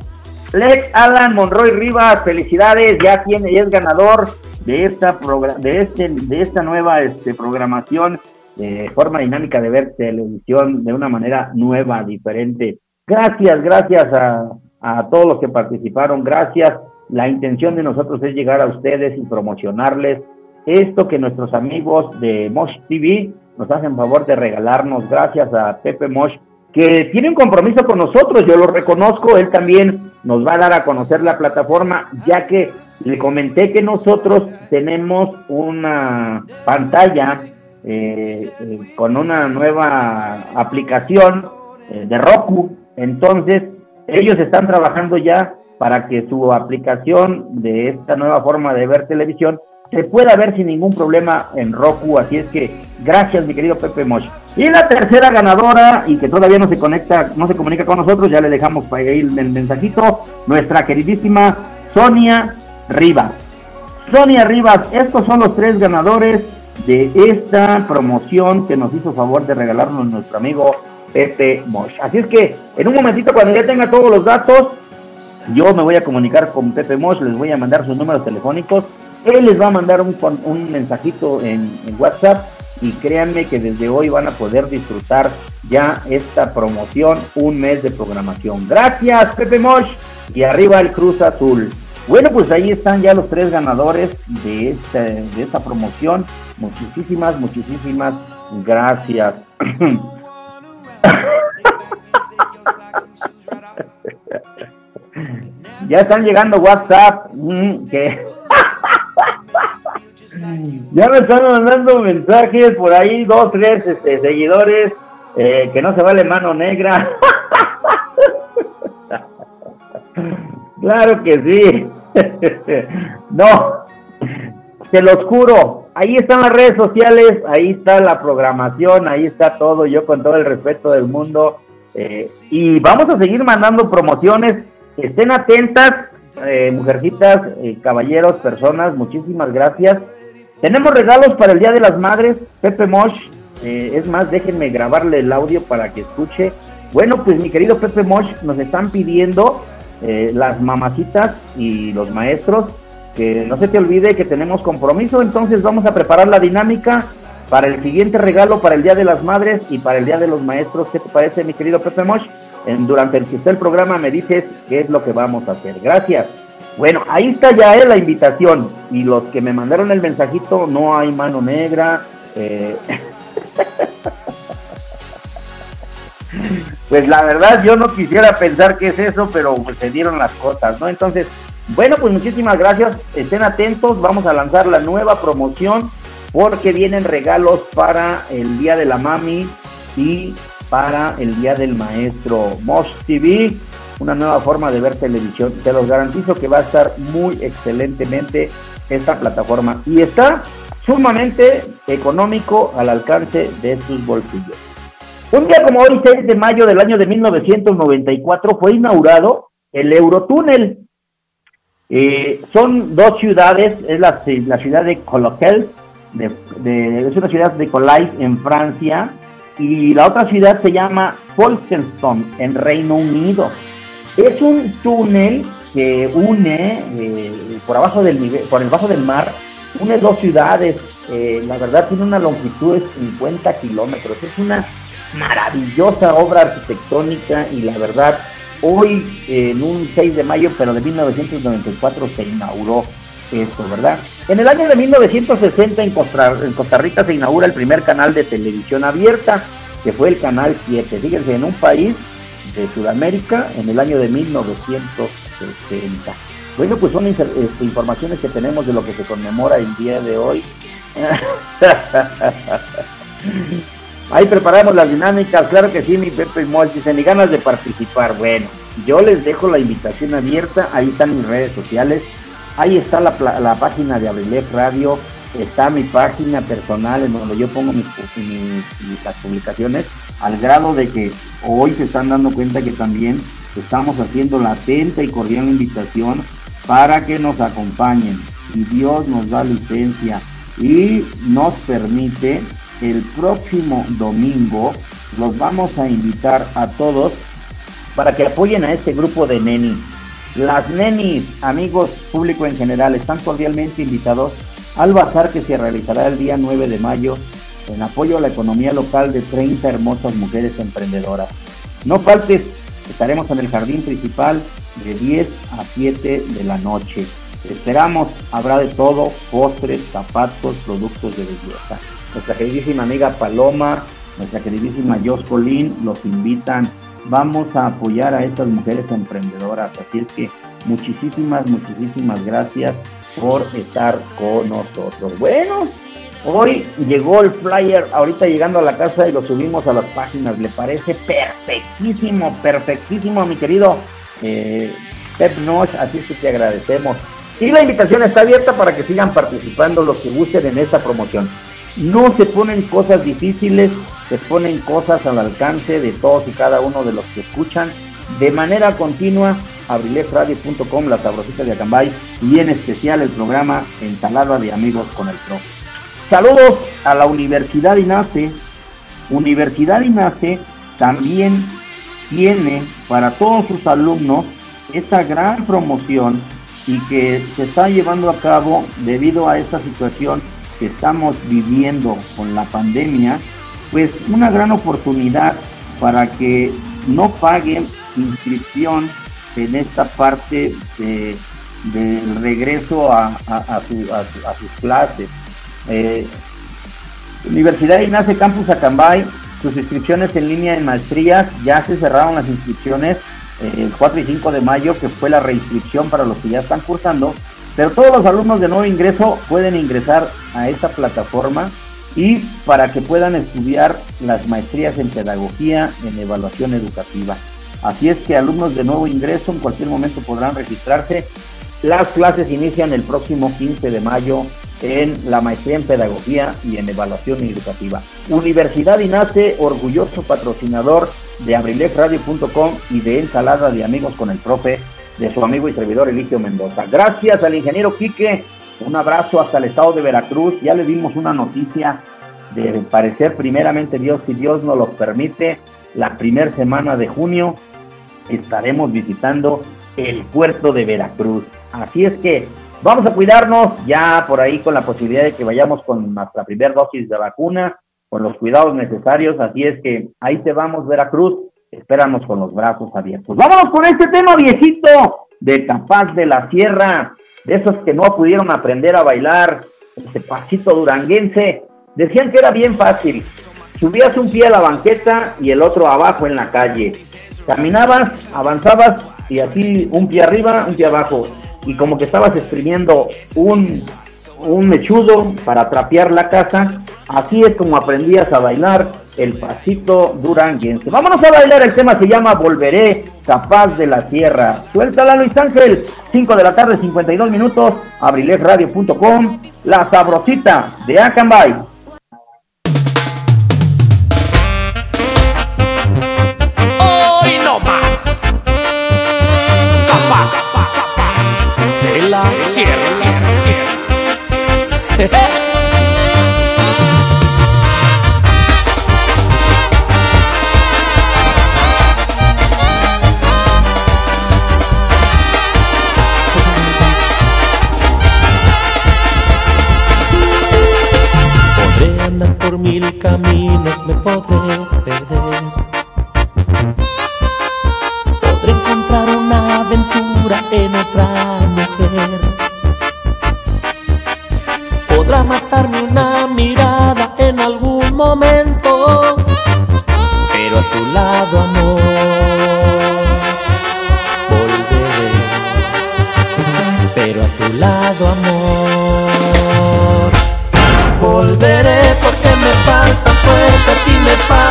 Lex Alan Monroy Rivas, felicidades, ya tiene, ya es ganador de esta de este, de esta nueva este, programación, de forma dinámica de ver televisión de una manera nueva, diferente. Gracias, gracias a, a todos los que participaron, gracias. La intención de nosotros es llegar a ustedes y promocionarles esto que nuestros amigos de Mosh TV nos hacen favor de regalarnos, gracias a Pepe Mosh, que tiene un compromiso con nosotros, yo lo reconozco, él también nos va a dar a conocer la plataforma, ya que le comenté que nosotros tenemos una pantalla eh, eh, con una nueva aplicación eh, de Roku, entonces ellos están trabajando ya para que su aplicación de esta nueva forma de ver televisión se pueda ver sin ningún problema en Roku, así es que gracias mi querido Pepe Mosh. Y la tercera ganadora y que todavía no se conecta, no se comunica con nosotros, ya le dejamos para ahí el mensajito, nuestra queridísima Sonia Rivas. Sonia Rivas, estos son los tres ganadores de esta promoción que nos hizo favor de regalarnos nuestro amigo Pepe Mosh. Así es que en un momentito cuando ya tenga todos los datos, yo me voy a comunicar con Pepe Mosh, les voy a mandar sus números telefónicos. Él les va a mandar un, un mensajito en, WhatsApp y créanme que desde hoy van a poder disfrutar ya esta promoción, un mes de programación. Gracias, Pepe Mosh. Y arriba el Cruz Azul. Bueno, pues ahí están ya los tres ganadores de de esta promoción. Muchísimas, muchísimas gracias. ya están llegando WhatsApp. mm, que ya me están mandando mensajes por ahí, dos, tres este, seguidores. Eh, que no se vale mano negra. claro que sí. no, se los juro. Ahí están las redes sociales, ahí está la programación, ahí está todo. Yo con todo el respeto del mundo. Eh, y vamos a seguir mandando promociones. Estén atentas, eh, mujercitas, eh, caballeros, personas. Muchísimas gracias. Tenemos regalos para el Día de las Madres. Pepe Mosh eh, es más, déjenme grabarle el audio para que escuche. Bueno, pues mi querido Pepe Mosh, nos están pidiendo eh, las mamacitas y los maestros que no se te olvide que tenemos compromiso, entonces vamos a preparar la dinámica para el siguiente regalo para el Día de las Madres y para el Día de los Maestros. ¿Qué te parece, mi querido Pepe Mosh? En, durante el que esté el programa me dices qué es lo que vamos a hacer. Gracias. Bueno, ahí está ya eh, la invitación. Y los que me mandaron el mensajito, no hay mano negra. Eh, pues la verdad yo no quisiera pensar que es eso, pero pues se dieron las cosas, ¿no? Entonces, bueno, pues muchísimas gracias, estén atentos, vamos a lanzar la nueva promoción porque vienen regalos para el Día de la Mami y para el Día del Maestro. Mosh TV, una nueva forma de ver televisión. Te los garantizo que va a estar muy excelentemente esta plataforma y está sumamente económico al alcance de sus bolsillos. Un día como hoy, 6 de mayo del año de 1994, fue inaugurado el Eurotúnel. Eh, son dos ciudades, es la, la ciudad de Coloquel, de, de, es una ciudad de Colais en Francia, y la otra ciudad se llama Folkestone en Reino Unido. Es un túnel que une eh, por abajo del nivel, por el bajo del mar, une dos ciudades. Eh, la verdad tiene una longitud de 50 kilómetros. Es una maravillosa obra arquitectónica y la verdad hoy en un 6 de mayo, pero de 1994 se inauguró esto, ¿verdad? En el año de 1960 en Costa, Rica se inaugura el primer canal de televisión abierta, que fue el Canal 7. Fíjense, en un país de Sudamérica en el año de 1960. Bueno, pues son este, informaciones que tenemos de lo que se conmemora el día de hoy. Ahí preparamos las dinámicas, claro que sí, mi Pepe Moll, dicen, y ganas de participar. Bueno, yo les dejo la invitación abierta, ahí están mis redes sociales, ahí está la, la página de Abrilec Radio, está mi página personal en donde yo pongo mis, las publicaciones, al grado de que hoy se están dando cuenta que también estamos haciendo la atenta y cordial invitación para que nos acompañen. Y Dios nos da licencia y nos permite el próximo domingo los vamos a invitar a todos para que apoyen a este grupo de nenis. Las nenis, amigos, público en general, están cordialmente invitados al bazar que se realizará el día 9 de mayo en apoyo a la economía local de 30 hermosas mujeres emprendedoras. No faltes, estaremos en el jardín principal de 10 a 7 de la noche. esperamos, habrá de todo, postres, zapatos, productos de belleza nuestra queridísima amiga Paloma, nuestra queridísima Jos Colín, los invitan. Vamos a apoyar a estas mujeres emprendedoras. Así es que muchísimas, muchísimas gracias por estar con nosotros. Bueno, hoy llegó el flyer, ahorita llegando a la casa y lo subimos a las páginas. ¿Le parece perfectísimo, perfectísimo, mi querido eh, Pep Noche? Así es que te agradecemos. Y la invitación está abierta para que sigan participando los que gusten en esta promoción. No se ponen cosas difíciles, se ponen cosas al alcance de todos y cada uno de los que escuchan de manera continua abrilesradio.com, la sabrosita de Acambay y en especial el programa Ensalada de Amigos con el Pro. Saludos a la Universidad INACE. Universidad INACE también tiene para todos sus alumnos esta gran promoción y que se está llevando a cabo debido a esta situación que estamos viviendo con la pandemia, pues una gran oportunidad para que no paguen inscripción en esta parte de, del regreso a, a, a, su, a, sus clases. Eh, Universidad Ignace Campus Acambay, sus inscripciones en línea en maestrías, ya se cerraron las inscripciones eh, el 4 y 5 de mayo, que fue la reinscripción para los que ya están cursando, pero todos los alumnos de nuevo ingreso pueden ingresar a esta plataforma y para que puedan estudiar las maestrías en pedagogía en evaluación educativa. Así es que alumnos de nuevo ingreso en cualquier momento podrán registrarse. Las clases inician el próximo 15 de mayo en la maestría en pedagogía y en evaluación educativa. Universidad INACE, orgulloso patrocinador de abrilefradio.com y de Ensalada de Amigos con el Profe de su amigo y servidor Eligio Mendoza. Gracias al ingeniero Quique, un abrazo hasta el estado de Veracruz. Ya le dimos una noticia de parecer primeramente Dios, si Dios nos lo permite, la primera semana de junio estaremos visitando el puerto de Veracruz. Así es que vamos a cuidarnos ya por ahí con la posibilidad de que vayamos con nuestra primera dosis de vacuna, con los cuidados necesarios. Así es que ahí te vamos, Veracruz. Espéranos con los brazos abiertos. Vámonos con este tema viejito de Capaz de la Sierra, de esos que no pudieron aprender a bailar, este pasito duranguense. Decían que era bien fácil. Subías un pie a la banqueta y el otro abajo en la calle. Caminabas, avanzabas y así un pie arriba, un pie abajo. Y como que estabas exprimiendo un, un mechudo para trapear la casa, así es como aprendías a bailar el pasito duranguense. Vámonos a bailar, el tema se llama Volveré, capaz de la tierra. Suéltala Luis Ángel, 5 de la tarde, 52 minutos, abrilesradio.com, la sabrosita de Acambay. Hoy no más. Capaz de la sierra. por mil caminos, me podré perder. Podré encontrar una aventura en otra mujer. Podrá matarme una mirada en algún momento, fuerzas y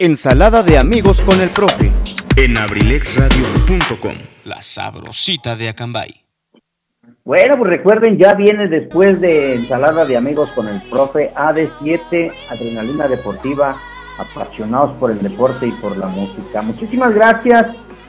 Ensalada de amigos con el profe. en abrilexradio.com. La sabrosita de Acambay. Bueno, pues recuerden, ya viene después de ensalada de amigos con el profe AD7, Adrenalina Deportiva, apasionados por el deporte y por la música. Muchísimas gracias.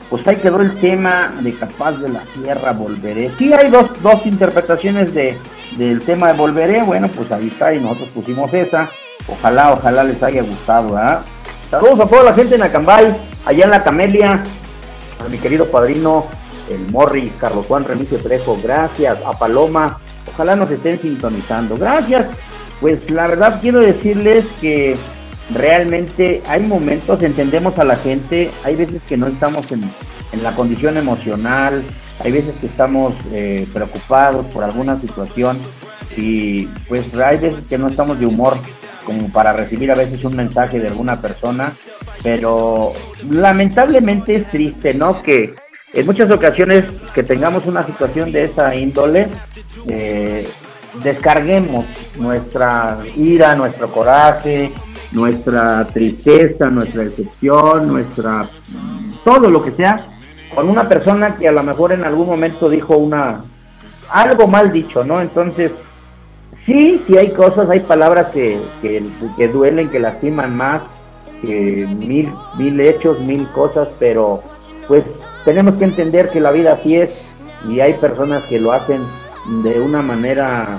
Pues ahí quedó el tema de Capaz de la Sierra, Volveré. Sí, hay dos, dos interpretaciones de, del tema de Volveré. Bueno, pues ahí está y nosotros pusimos esa. Ojalá, ojalá les haya gustado, ¿verdad? Saludos a toda la gente en Acambay, allá en la Camelia, a mi querido padrino, el Morris, Carlos Juan Remigio Trejo, gracias, a Paloma, ojalá nos estén sintonizando, gracias. Pues la verdad quiero decirles que realmente hay momentos, entendemos a la gente, hay veces que no estamos en, en la condición emocional, hay veces que estamos eh, preocupados por alguna situación y pues hay veces que no estamos de humor como para recibir a veces un mensaje de alguna persona, pero lamentablemente es triste, ¿no? Que en muchas ocasiones que tengamos una situación de esa índole, eh, descarguemos nuestra ira, nuestro coraje, nuestra tristeza, nuestra decepción, nuestra todo lo que sea, con una persona que a lo mejor en algún momento dijo una algo mal dicho, ¿no? Entonces, sí, sí hay cosas, hay palabras que, que, que duelen, que lastiman más, que mil, mil hechos, mil cosas, pero pues tenemos que entender que la vida así es y hay personas que lo hacen de una manera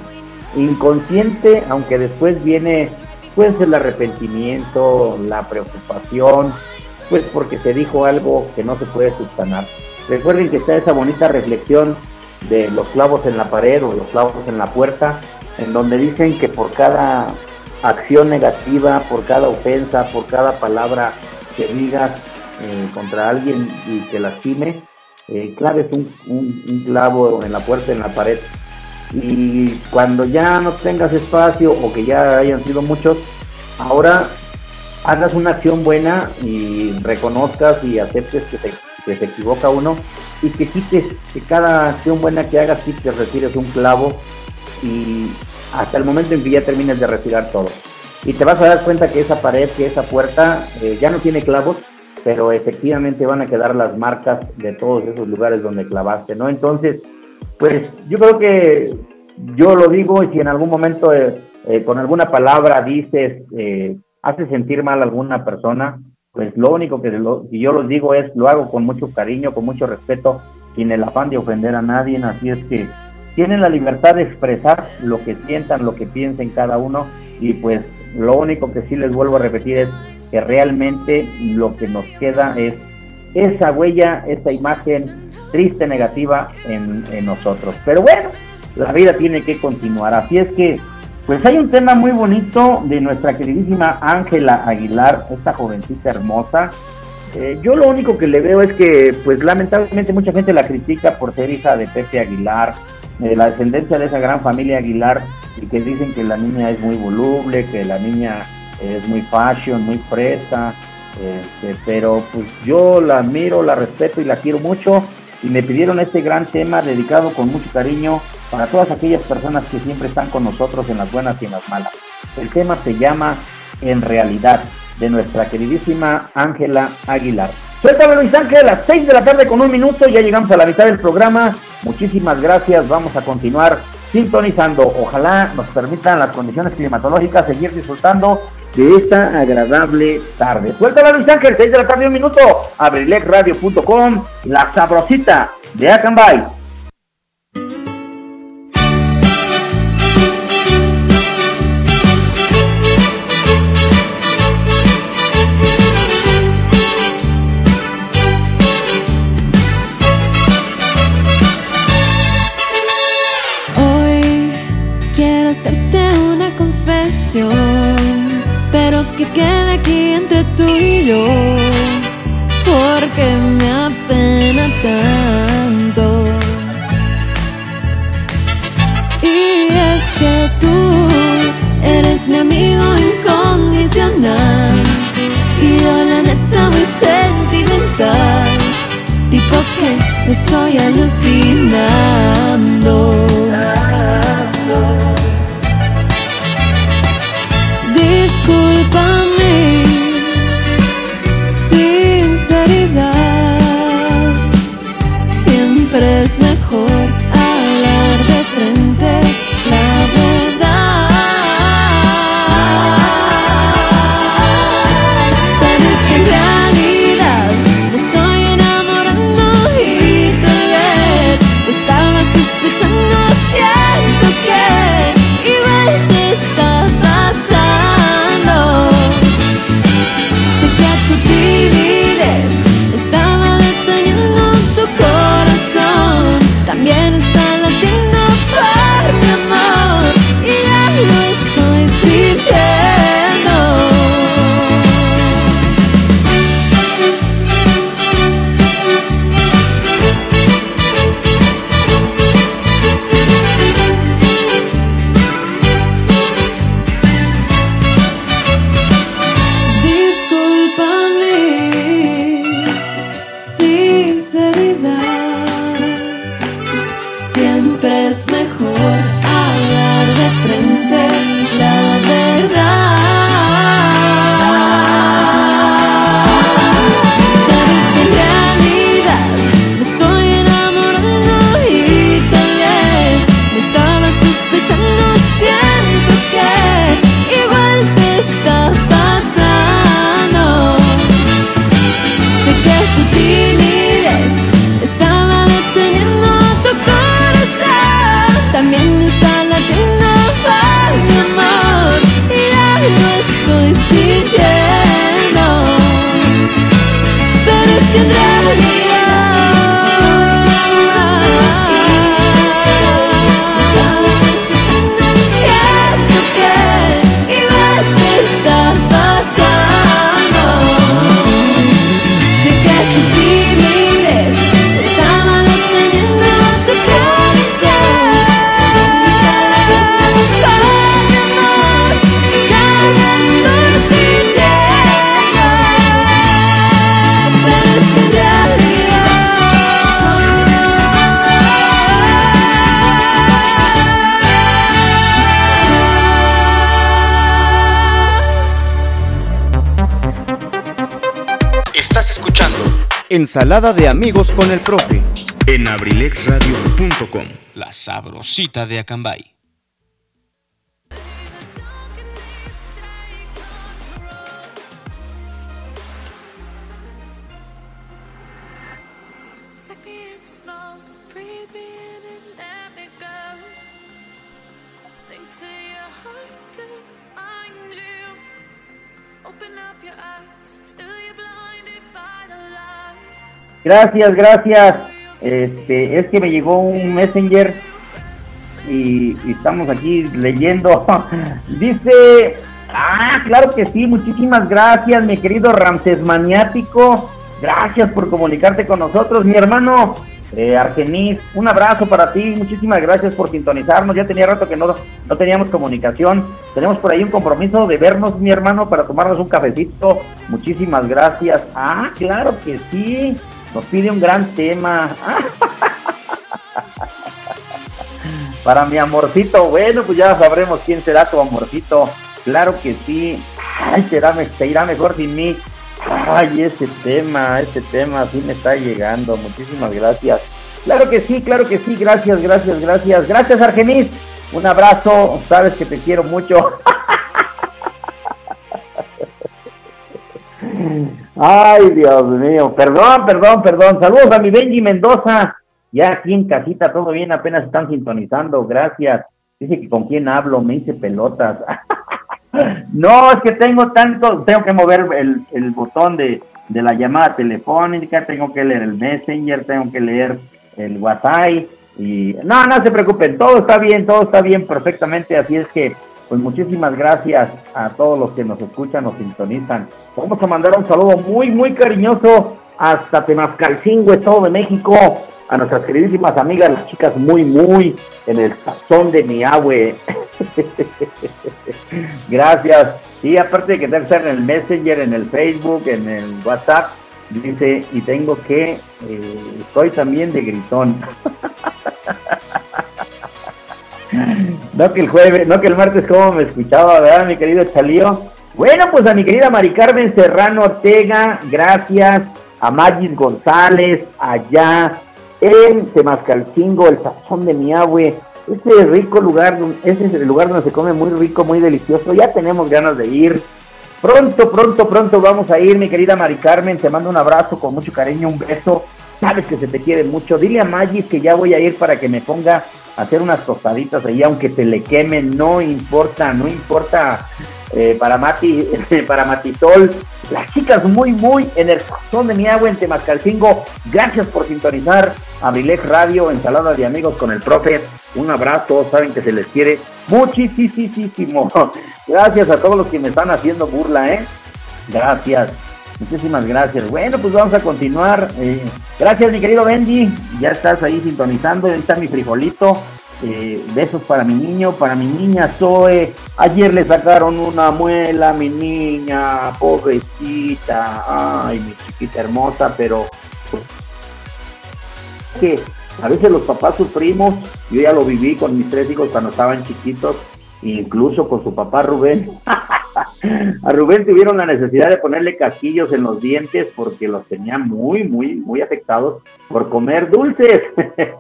inconsciente, aunque después viene pues el arrepentimiento, la preocupación, pues porque se dijo algo que no se puede subsanar. Recuerden que está esa bonita reflexión de los clavos en la pared o los clavos en la puerta, en donde dicen que por cada acción negativa, por cada ofensa, por cada palabra que digas eh, contra alguien y que lastime, eh, claves un, clavo en la puerta, en la pared. Y cuando ya no tengas espacio o que ya hayan sido muchos, ahora hagas una acción buena y reconozcas y aceptes que, te, se equivoca uno y que quites, que cada acción buena que hagas, quites, retires un clavo y hasta el momento en que ya termines de retirar todo. Y te vas a dar cuenta que esa pared, que esa puerta eh, ya no tiene clavos, pero efectivamente van a quedar las marcas de todos esos lugares donde clavaste, ¿no? Entonces, pues yo creo que yo lo digo y si en algún momento eh, eh, con alguna palabra dices, eh, hace sentir mal a alguna persona, pues lo único que lo, si yo los digo es, lo hago con mucho cariño, con mucho respeto, sin el afán de ofender a nadie, así es que tienen la libertad de expresar lo que sientan, lo que piensen cada uno y pues lo único que sí les vuelvo a repetir es que realmente lo que nos queda es esa huella, esa imagen triste, negativa en, nosotros. Pero bueno, la vida tiene que continuar. Así es que, pues hay un tema muy bonito de nuestra queridísima Ángela Aguilar, esta jovencita hermosa. Eh, yo lo único que le veo es que, pues lamentablemente mucha gente la critica por ser hija de Pepe Aguilar, de la descendencia de esa gran familia Aguilar, y que dicen que la niña es muy voluble, que la niña es muy fashion, muy fresa, este, pero pues yo la admiro, la respeto y la quiero mucho y me pidieron este gran tema dedicado con mucho cariño para todas aquellas personas que siempre están con nosotros en las buenas y en las malas. El tema se llama En realidad de nuestra queridísima Ángela Aguilar. Suéltame Luis Ángel a las 6 de la tarde con un minuto, ya llegamos a la mitad del programa. Muchísimas gracias, vamos a continuar sintonizando. Ojalá nos permitan las condiciones climatológicas seguir disfrutando de esta agradable tarde. Suéltala Luis Ángel, 6 de la tarde, un minuto. Abrilexradio.com, la sabrosita de Acambay. Ensalada de amigos con el profe. en abrilexradio.com. La sabrosita de Acambay. Open up your eyes till you're blinded by the lies. Gracias, gracias. Este, es que me llegó un messenger y, estamos aquí leyendo. Dice, ah, claro que sí, muchísimas gracias, mi querido Ramses Maniático. Gracias por comunicarte con nosotros, mi hermano eh, Argenis. Un abrazo para ti, muchísimas gracias por sintonizarnos. Ya tenía rato que no, no teníamos comunicación. Tenemos por ahí un compromiso de vernos, mi hermano, para tomarnos un cafecito. Muchísimas gracias. Ah, claro que sí. Nos pide un gran tema. Para mi amorcito, bueno, pues ya sabremos quién será tu amorcito. Claro que sí. Ay, será, te irá mejor sin mí. Ay, ese tema, ese tema sí me está llegando. Muchísimas gracias. Claro que sí, claro que sí. Gracias, gracias, gracias. Gracias, Argenis. Un abrazo. Sabes que te quiero mucho. Ay, Dios mío. Perdón, perdón, perdón. Saludos a mi Benji Mendoza. Ya aquí en casita, todo bien, apenas están sintonizando. Gracias. Dice que con quién hablo, me hice pelotas. no, es que tengo tanto, tengo que mover el, el botón de, de la llamada telefónica, tengo que leer el Messenger, tengo que leer el WhatsApp y no, no se preocupen, todo está bien, todo está bien perfectamente, así es que pues muchísimas gracias a todos los que nos escuchan, nos sintonizan. Vamos a mandar un saludo muy, muy cariñoso hasta Temascalcingo, Estado de México, a nuestras queridísimas amigas, las chicas muy, muy en el sazón de mi agüe. gracias. Y aparte de que debe estar en el Messenger, en el Facebook, en el WhatsApp, dice, y tengo que, eh, estoy también de gritón. No que el jueves, no que el martes como me escuchaba, ¿verdad, mi querido Chalío? Bueno, pues a mi querida Mari Carmen Serrano Ortega, gracias. A Magis González, allá en Temascalcingo, el sazón de mi abue. Ese rico lugar, ese es el lugar donde se come muy rico, muy delicioso. Ya tenemos ganas de ir. Pronto, pronto, pronto vamos a ir, mi querida Mari Carmen. Te mando un abrazo con mucho cariño, un beso. Sabes que se te quiere mucho. Dile a Magis que ya voy a ir para que me ponga hacer unas tostaditas ahí, aunque te le quemen, no importa, no importa eh, para Mati, para Matisol, las chicas muy, muy en el corazón de mi agua en Temascalcingo, gracias por sintonizar Abrilex Radio, ensalada de amigos con el profe, un abrazo, saben que se les quiere muchísimo, gracias a todos los que me están haciendo burla, eh, gracias. Muchísimas gracias. Bueno, pues vamos a continuar. Eh, gracias, mi querido Benji. Ya estás ahí sintonizando. Ahí está mi frijolito. Eh, besos para mi niño, para mi niña Zoe. Ayer le sacaron una muela a mi niña, pobrecita. Ay, mi chiquita hermosa, pero pues, que a veces los papás sufrimos. Yo ya lo viví con mis tres hijos cuando estaban chiquitos, incluso con su papá Rubén. A Rubén tuvieron la necesidad de ponerle casquillos en los dientes porque los tenía muy, muy, muy afectados por comer dulces.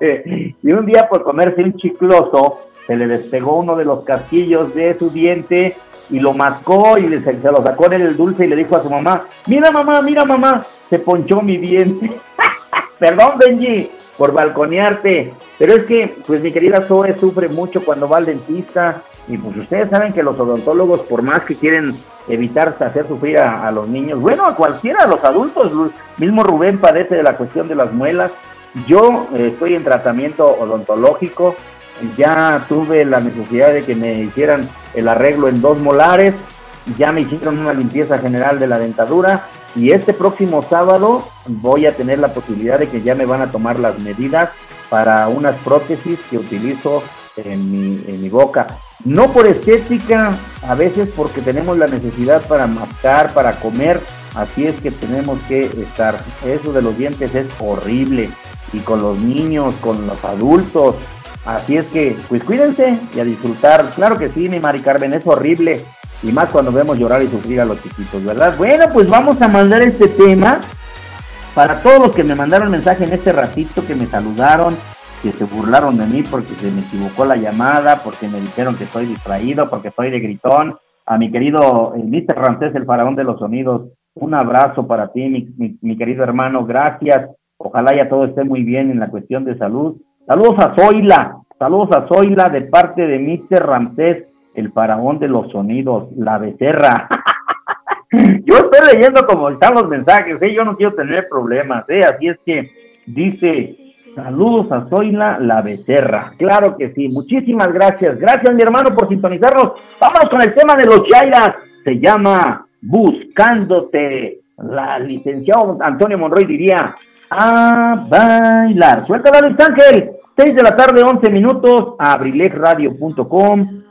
y un día por comerse un chicloso, se le despegó uno de los casquillos de su diente y lo mascó y se, se lo sacó en el dulce y le dijo a su mamá, mira mamá, mira mamá, se ponchó mi diente. Perdón Benji por balconearte, pero es que pues mi querida Zoe sufre mucho cuando va al dentista. Y pues ustedes saben que los odontólogos, por más que quieren evitar hacer sufrir a, los niños, bueno, a cualquiera, a los adultos, mismo Rubén padece de la cuestión de las muelas. Yo eh, estoy en tratamiento odontológico, ya tuve la necesidad de que me hicieran el arreglo en dos molares, ya me hicieron una limpieza general de la dentadura y este próximo sábado voy a tener la posibilidad de que ya me van a tomar las medidas para unas prótesis que utilizo en mi, boca. No por estética, a veces porque tenemos la necesidad para mascar, para comer, así es que tenemos que estar. Eso de los dientes es horrible. Y con los niños, con los adultos. Así es que, pues cuídense y a disfrutar. Claro que sí, mi Mari Carmen, es horrible. Y más cuando vemos llorar y sufrir a los chiquitos, ¿verdad? Bueno, pues vamos a mandar este tema para todos los que me mandaron mensaje en este ratito, que me saludaron, que se burlaron de mí porque se me equivocó la llamada, porque me dijeron que estoy distraído, porque estoy de gritón. A mi querido Mr. Ramsés, el faraón de los sonidos, un abrazo para ti, mi, querido hermano, gracias. Ojalá ya todo esté muy bien en la cuestión de salud. Saludos a Zoila, saludos a Zoila de parte de Mr. Ramsés, el faraón de los sonidos, la becerra. yo estoy leyendo como están los mensajes, ¿eh? yo no quiero tener problemas, ¿eh? así es que dice, saludos a Zoila la becerra, claro que sí, muchísimas gracias, gracias mi hermano por sintonizarnos, vámonos con el tema de los Yairas, se llama Buscándote, la licenciado Antonio Monroy diría, a bailar, suéltala Luis Ángel, 6 de la tarde, 11 minutos, abrilexradio.com,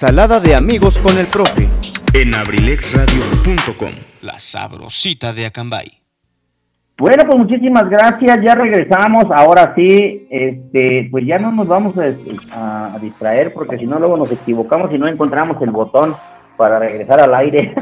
Ensalada de amigos con el profe. en abrilexradio.com. La sabrosita de Acambay. Bueno, pues muchísimas gracias, ya regresamos, ahora sí, este, pues ya no nos vamos a, a- a distraer porque si no luego nos equivocamos y no encontramos el botón para regresar al aire.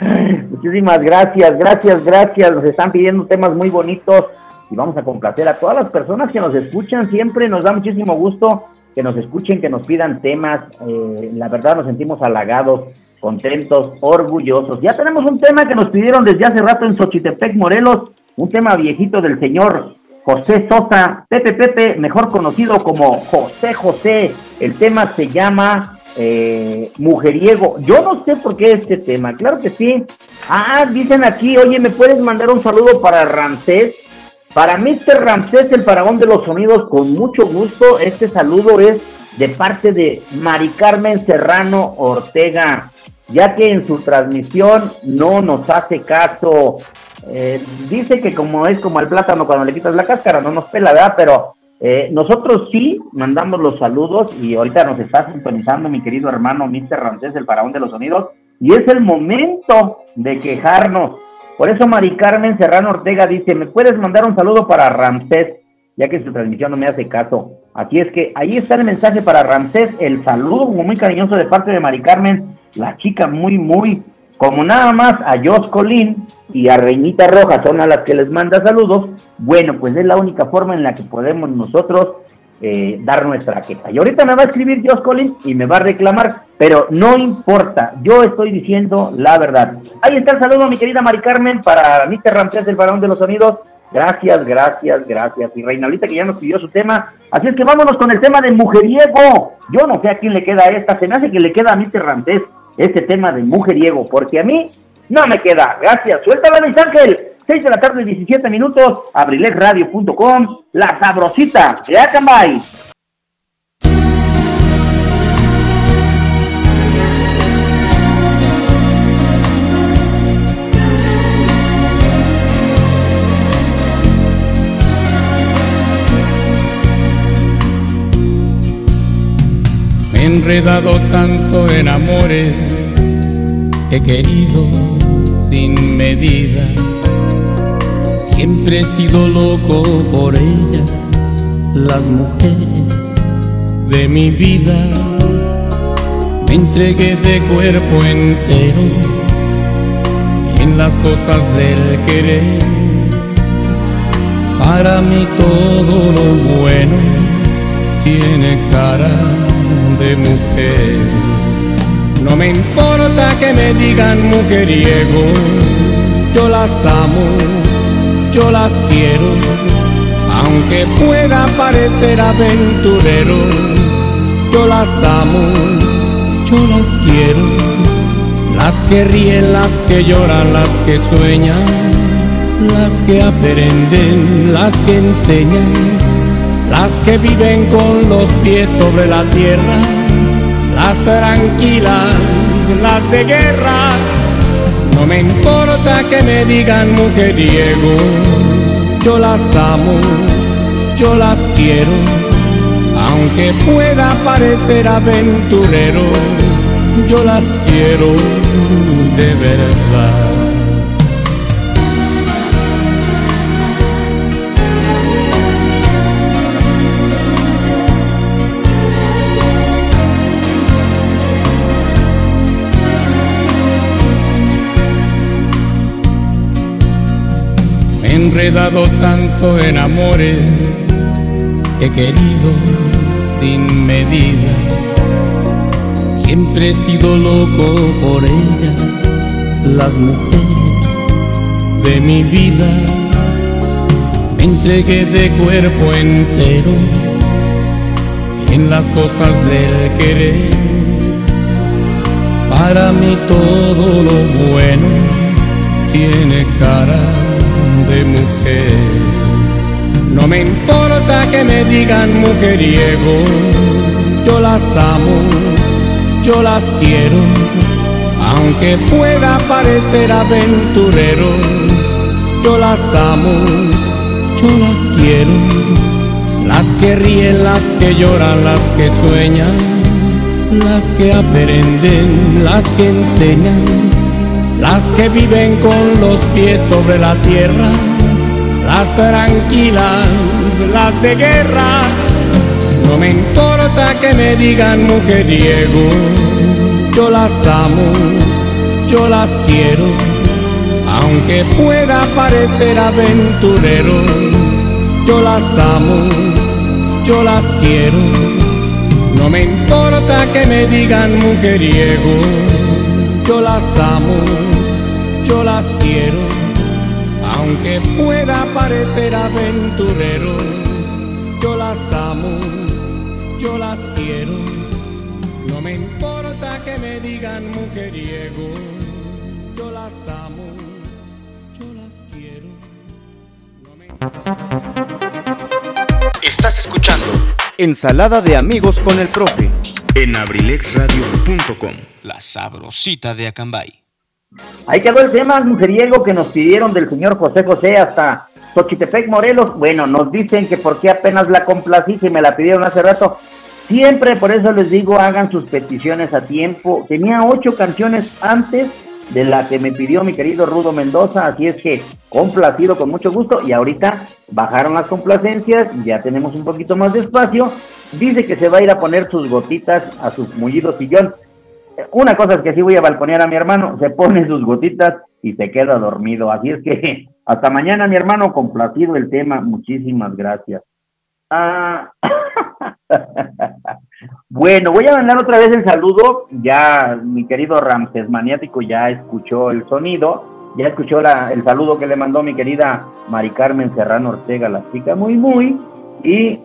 muchísimas gracias, gracias, gracias, nos están pidiendo temas muy bonitos y vamos a complacer a todas las personas que nos escuchan, siempre nos da muchísimo gusto que nos escuchen, que nos pidan temas, eh, la verdad nos sentimos halagados, contentos, orgullosos. Ya tenemos un tema que nos pidieron desde hace rato en Xochitepec, Morelos, un tema viejito del señor José Sosa, Pepe Pepe, mejor conocido como José José. El tema se llama eh, Mujeriego. Yo no sé por qué este tema, claro que sí. Ah, dicen aquí, oye, ¿me puedes mandar un saludo para Ramsés? Para Mr. Ramsés, el faraón de los sonidos, con mucho gusto, este saludo es de parte de Mari Carmen Serrano Ortega, ya que en su transmisión no nos hace caso. Eh, dice que como es como el plátano cuando le quitas la cáscara, no nos pela, ¿verdad? Pero eh, nosotros sí mandamos los saludos y ahorita nos está sintonizando mi querido hermano Mr. Ramsés, el faraón de los sonidos, y es el momento de quejarnos. Por eso Mari Carmen Serrano Ortega dice, ¿me puedes mandar un saludo para Ramsés? Ya que su transmisión no me hace caso. Así es que ahí está el mensaje para Ramsés, el saludo muy cariñoso de parte de Mari Carmen, la chica muy, muy, como nada más a Jos Colín y a Reinita Roja son a las que les manda saludos. Bueno, pues es la única forma en la que podemos nosotros eh, dar nuestra queja. Y ahorita me va a escribir Jos Collins y me va a reclamar, pero no importa, yo estoy diciendo la verdad. Ahí está el saludo, mi querida Mari Carmen, para Mr. Ramsés, el varón de los sonidos. Gracias, gracias, gracias. Y Reinalita que ya nos pidió su tema. Así es que vámonos con el tema de mujeriego. Yo no sé a quién le queda esta, se me hace que le queda a Mr. Ramsés este tema de mujeriego, porque a mí no me queda. Gracias. Suéltala, Luis Ángel. 6 de la tarde, 17 minutos. Abrilexradio.com. La sabrosita de Acambay. Me he enredado tanto en amores, he querido sin medida. Siempre he sido loco por ellas, las mujeres de mi vida. Me entregué de cuerpo entero en las cosas del querer. Para mí todo lo bueno tiene cara de mujer. No me importa que me digan mujeriego, yo las amo, yo las quiero, aunque pueda parecer aventurero, yo las amo, yo las quiero, las que ríen, las que lloran, las que sueñan, las que aprenden, las que enseñan las que viven con los pies sobre la tierra, las tranquilas, las de guerra. No me importa que me digan mujeriego, yo las amo, yo las quiero, aunque pueda parecer aventurero, yo las quiero de verdad. Enredado tanto en amores, he querido sin medida. Siempre he sido loco por ellas, las mujeres de mi vida. Me entregué de cuerpo entero en las cosas del querer. Para mí todo lo bueno de mujer. No me importa que me digan mujeriego, yo las amo, yo las quiero, aunque pueda parecer aventurero, yo las amo, yo las quiero, las que ríen, las que lloran, las que sueñan, las que aprenden, las que enseñan las que viven con los pies sobre la tierra las tranquilas, las de guerra. No me importa que me digan mujeriego, yo las amo, yo las quiero, aunque pueda parecer aventurero, yo las amo, yo las quiero. No me importa que me digan mujeriego, yo las amo, yo las quiero aunque pueda parecer aventurero, yo las amo, yo las quiero. No me importa que me digan mujeriego, yo las amo, yo las quiero. Estás escuchando Ensalada de amigos con el profe. En abrilexradio.com. La sabrosita de Acambay. Ahí quedó el tema mujeriego que nos pidieron del señor José José hasta Xochitepec, Morelos. Bueno, nos dicen que porque apenas la complací, que me la pidieron hace rato. Siempre, por eso les digo, hagan sus peticiones a tiempo. Tenía ocho canciones antes de la que me pidió mi querido Rudo Mendoza, así es que complacido con mucho gusto. Y ahorita bajaron las complacencias, ya tenemos un poquito más de espacio. Dice que se va a ir a poner sus gotitas a su mullido sillón. Una cosa es que sí voy a balconear a mi hermano, se pone sus gotitas y se queda dormido. Así es que hasta mañana, mi hermano, complacido el tema. Muchísimas gracias. Ah, bueno, voy a mandar otra vez el saludo. Ya mi querido Ramses Maniático ya escuchó el sonido, ya escuchó la- el saludo que le mandó mi querida Mari Carmen Serrano Ortega, la chica muy, muy. Y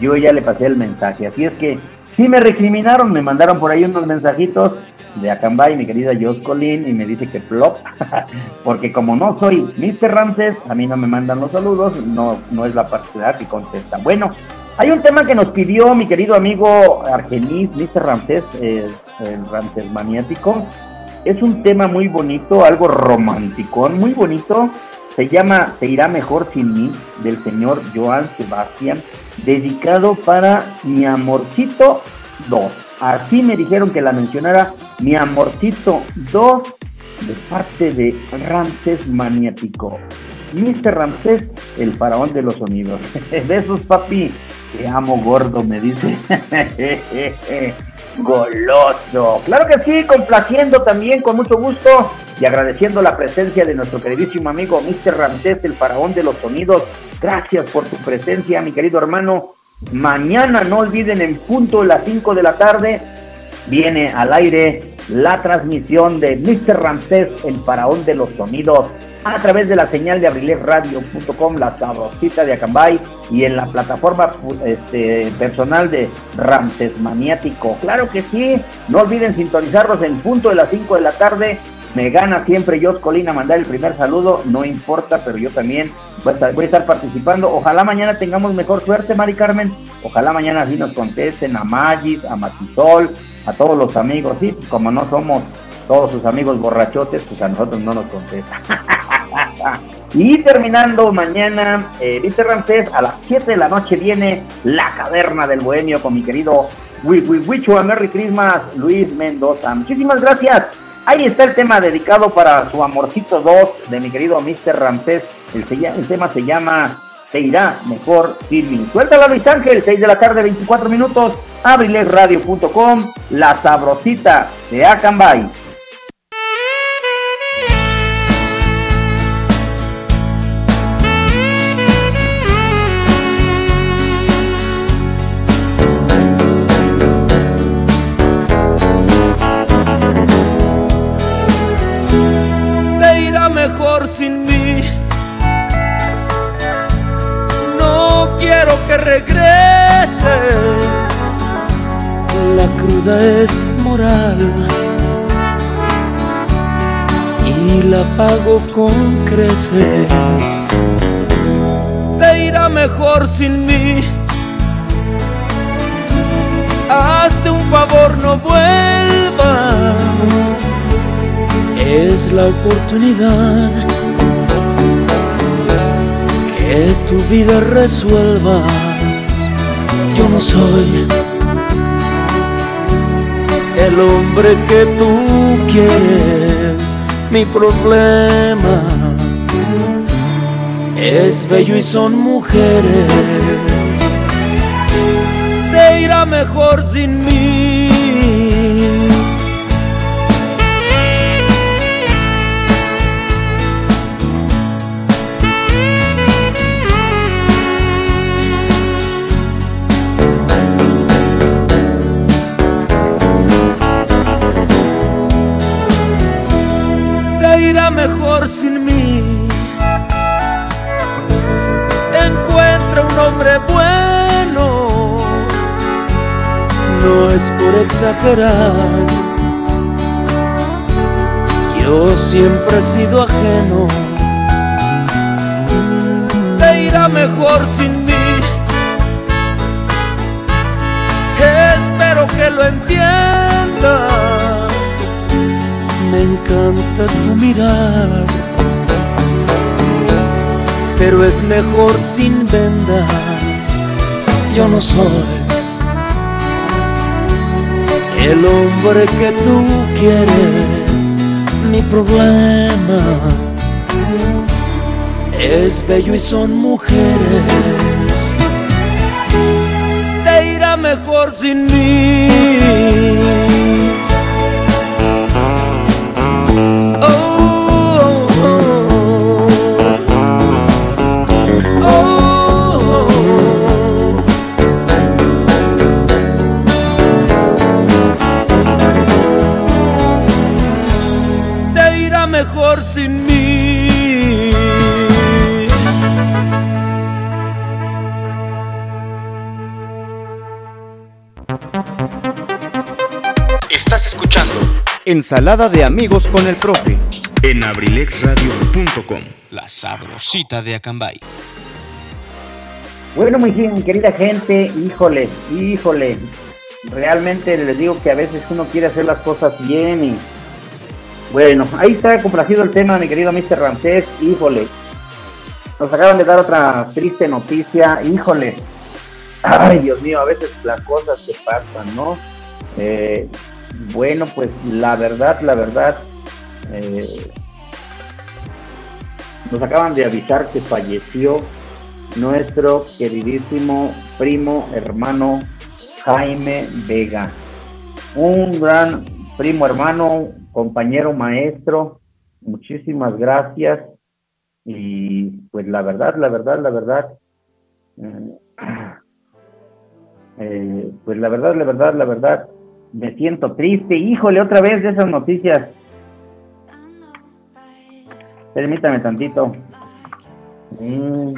yo ya le pasé el mensaje. Así es que sí me recriminaron, me mandaron por ahí unos mensajitos de Acambay, mi querida Jos Colín, y me dice que flop, porque como no soy Mr. Ramses, a mí no me mandan los saludos, no, no es la particular que contesta. Bueno, hay un tema que nos pidió mi querido amigo Argenis, Mr. Ramses, el Ramses maniático. Es un tema muy bonito, algo romántico, muy bonito. Se llama Se irá mejor sin mí, del señor Joan Sebastián, dedicado para mi amorcito 2. Así me dijeron que la mencionara mi amorcito 2 de parte de Ramses Maniático. Mr. Ramsés, el faraón de los sonidos. Besos, papi. Te amo gordo, me dice. Goloso. Claro que sí, complaciendo también con mucho gusto y agradeciendo la presencia de nuestro queridísimo amigo Mr. Ramsés, el faraón de los sonidos. Gracias por tu presencia, mi querido hermano. Mañana no olviden en punto de las 5 de la tarde viene al aire la transmisión de Mr. Ramsés, el faraón de los sonidos, a través de la señal de abrilesradio.com, la sabrosita de Acambay, y en la plataforma este, personal de Ramsés Maniático. Claro que sí, no olviden sintonizarlos en punto de las 5 de la tarde. Me gana siempre Jos Colina mandar el primer saludo, no importa, pero yo también voy a, estar, participando. Ojalá mañana tengamos mejor suerte, Mari Carmen. Ojalá mañana así nos contesten a Magis, a Matisol, a todos los amigos. Sí, pues como no somos todos sus amigos borrachotes, pues a nosotros no nos contestan. y terminando mañana, eh, Víctor Ramsés, a las 7 de la noche viene La Caverna del Bohemio con mi querido Wichua Merry Christmas, Luis Mendoza. Muchísimas gracias. Ahí está el tema dedicado para su amorcito 2 de mi querido Mr. Ramsés. El, se- el tema se llama Te irá mejor mí. Suéltala Luis Ángel, 6 de la tarde, 24 minutos. Abrilesradio.com, la sabrosita de Acambay. Regreses. La cruda es moral y la pago con creces. Te irá mejor sin mí. hazte un favor, no vuelvas. Es la oportunidad que tu vida resuelva. Yo no soy el hombre que tú quieres. Mi problema es bello y son mujeres. Te irá mejor sin mí. No es por exagerar. Yo siempre he sido ajeno, te irá mejor sin mí. Espero que lo entiendas me encanta tu mirar, pero es mejor sin vendas. Yo no soy el hombre que tú quieres. Mi problema es bello y son mujeres. Te irá mejor sin mí. Ensalada de amigos con el profe. En abrilexradio.com, la sabrosita de Acambay. Bueno, muy bien, querida gente, híjole, híjole. Realmente les digo que a veces uno quiere hacer las cosas bien y. Bueno, ahí está complacido el tema, mi querido Mr. Ramsés, híjole. Nos acaban de dar otra triste noticia, híjole. Ay, Dios mío, a veces las cosas que pasan, ¿no? Eh, bueno, pues la verdad, la verdad, eh, nos acaban de avisar que falleció nuestro queridísimo primo hermano Jaime Vega. Un gran primo hermano, compañero maestro. Muchísimas gracias. Y pues la verdad, la verdad, la verdad. eh, eh, pues la verdad, la verdad, la verdad. Me siento triste. Híjole, otra vez de esas noticias. Permítame tantito. Mm.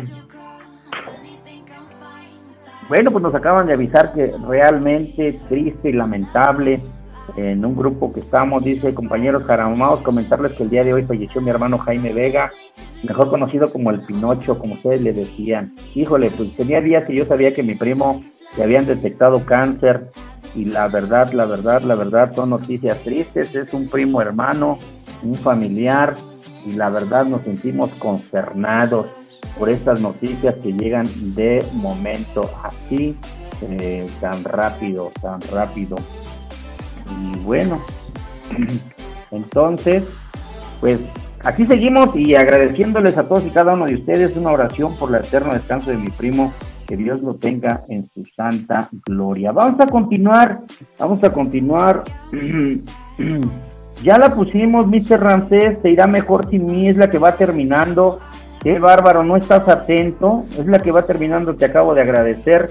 Bueno, pues nos acaban de avisar que realmente triste y lamentable en un grupo que estamos, dice compañeros caramados, comentarles que el día de hoy falleció mi hermano Jaime Vega, mejor conocido como el Pinocho, como ustedes le decían. Híjole, pues tenía días que yo sabía que mi primo le habían detectado cáncer y la verdad, la verdad, la verdad son noticias tristes, es un primo hermano, un familiar y la verdad nos sentimos consternados por estas noticias que llegan de momento así, eh, tan rápido, tan rápido. Y bueno, entonces, pues aquí seguimos y agradeciéndoles a todos y cada uno de ustedes una oración por el eterno descanso de mi primo, que Dios lo tenga en su santa gloria. Vamos a continuar, vamos a continuar. ya la pusimos, Mr. Ramsés, te irá mejor sin mí, es la que va terminando. Qué bárbaro, no estás atento, es la que va terminando, te acabo de agradecer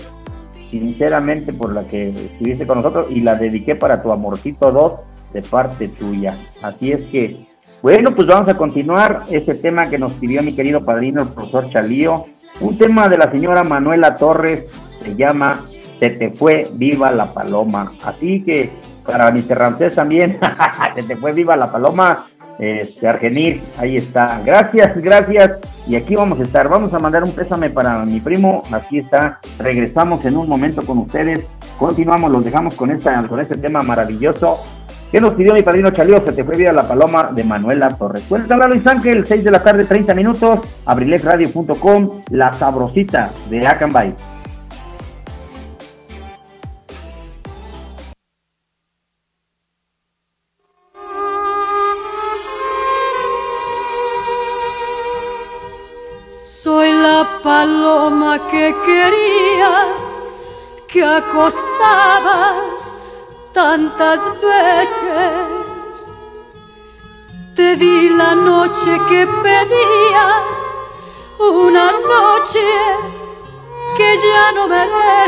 sinceramente por la que estuviste con nosotros y la dediqué para tu amorcito 2 de parte tuya. Así es que, bueno, pues vamos a continuar ese tema que nos pidió mi querido padrino, el profesor Chalío. Un tema de la señora Manuela Torres, se llama Se te fue viva la paloma. Así que para Mr. Ramsés también, se te fue viva la paloma. Este, Argenir, ahí está. Gracias, gracias. Y aquí vamos a estar. Vamos a mandar un pésame para mi primo. Aquí está. Regresamos en un momento con ustedes Continuamos, los dejamos con, esta, con este tema maravilloso. Que nos pidió mi padrino Chalío? Se te fue vida la paloma de Manuela Torres. Puedes hablar Luis Ángel, 6 de la tarde, 30 minutos. Abrilexradio.com, la sabrosita de Acambay. Soy la paloma que querías, que acosabas tantas veces. Te di la noche que pedías, una noche que ya no mereces.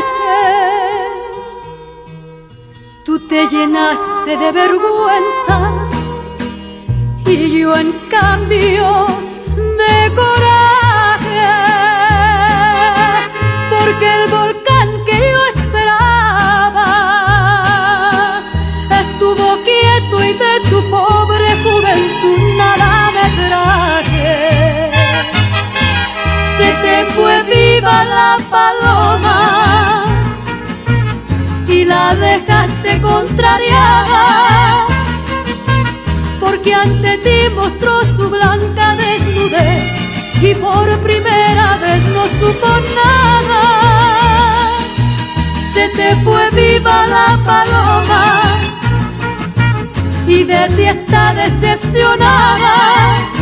Tú te llenaste de vergüenza y yo en cambio de coraje, viva la paloma y la dejaste contrariada porque ante ti mostró su blanca desnudez y por primera vez no supo nada. Se te fue viva la paloma y de ti está decepcionada.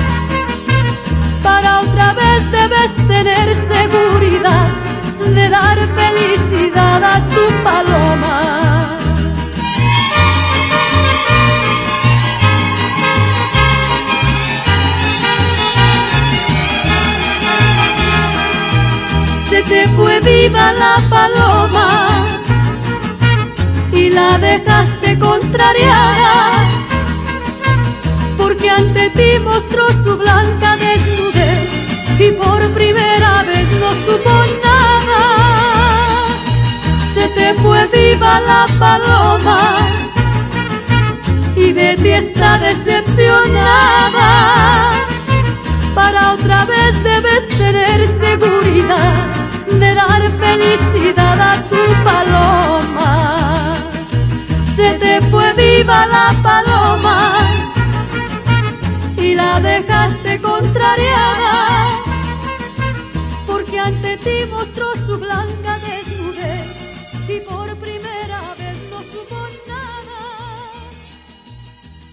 Para otra vez debes tener seguridad de dar felicidad a tu paloma. se te fue viva la paloma y la dejaste contrariada porque ante ti mostró su blanca desnudez y por primera vez no supo nada. Se te fue viva la paloma y de ti está decepcionada. Para otra vez debes tener seguridad de dar felicidad a tu paloma. Se te fue viva la paloma y la dejaste contrariada, porque ante ti mostró su blanca desnudez y por primera vez no supo nada.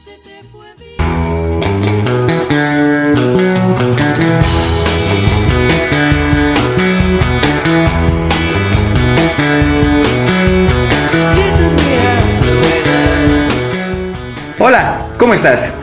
Se te fue Hola, ¿cómo estás?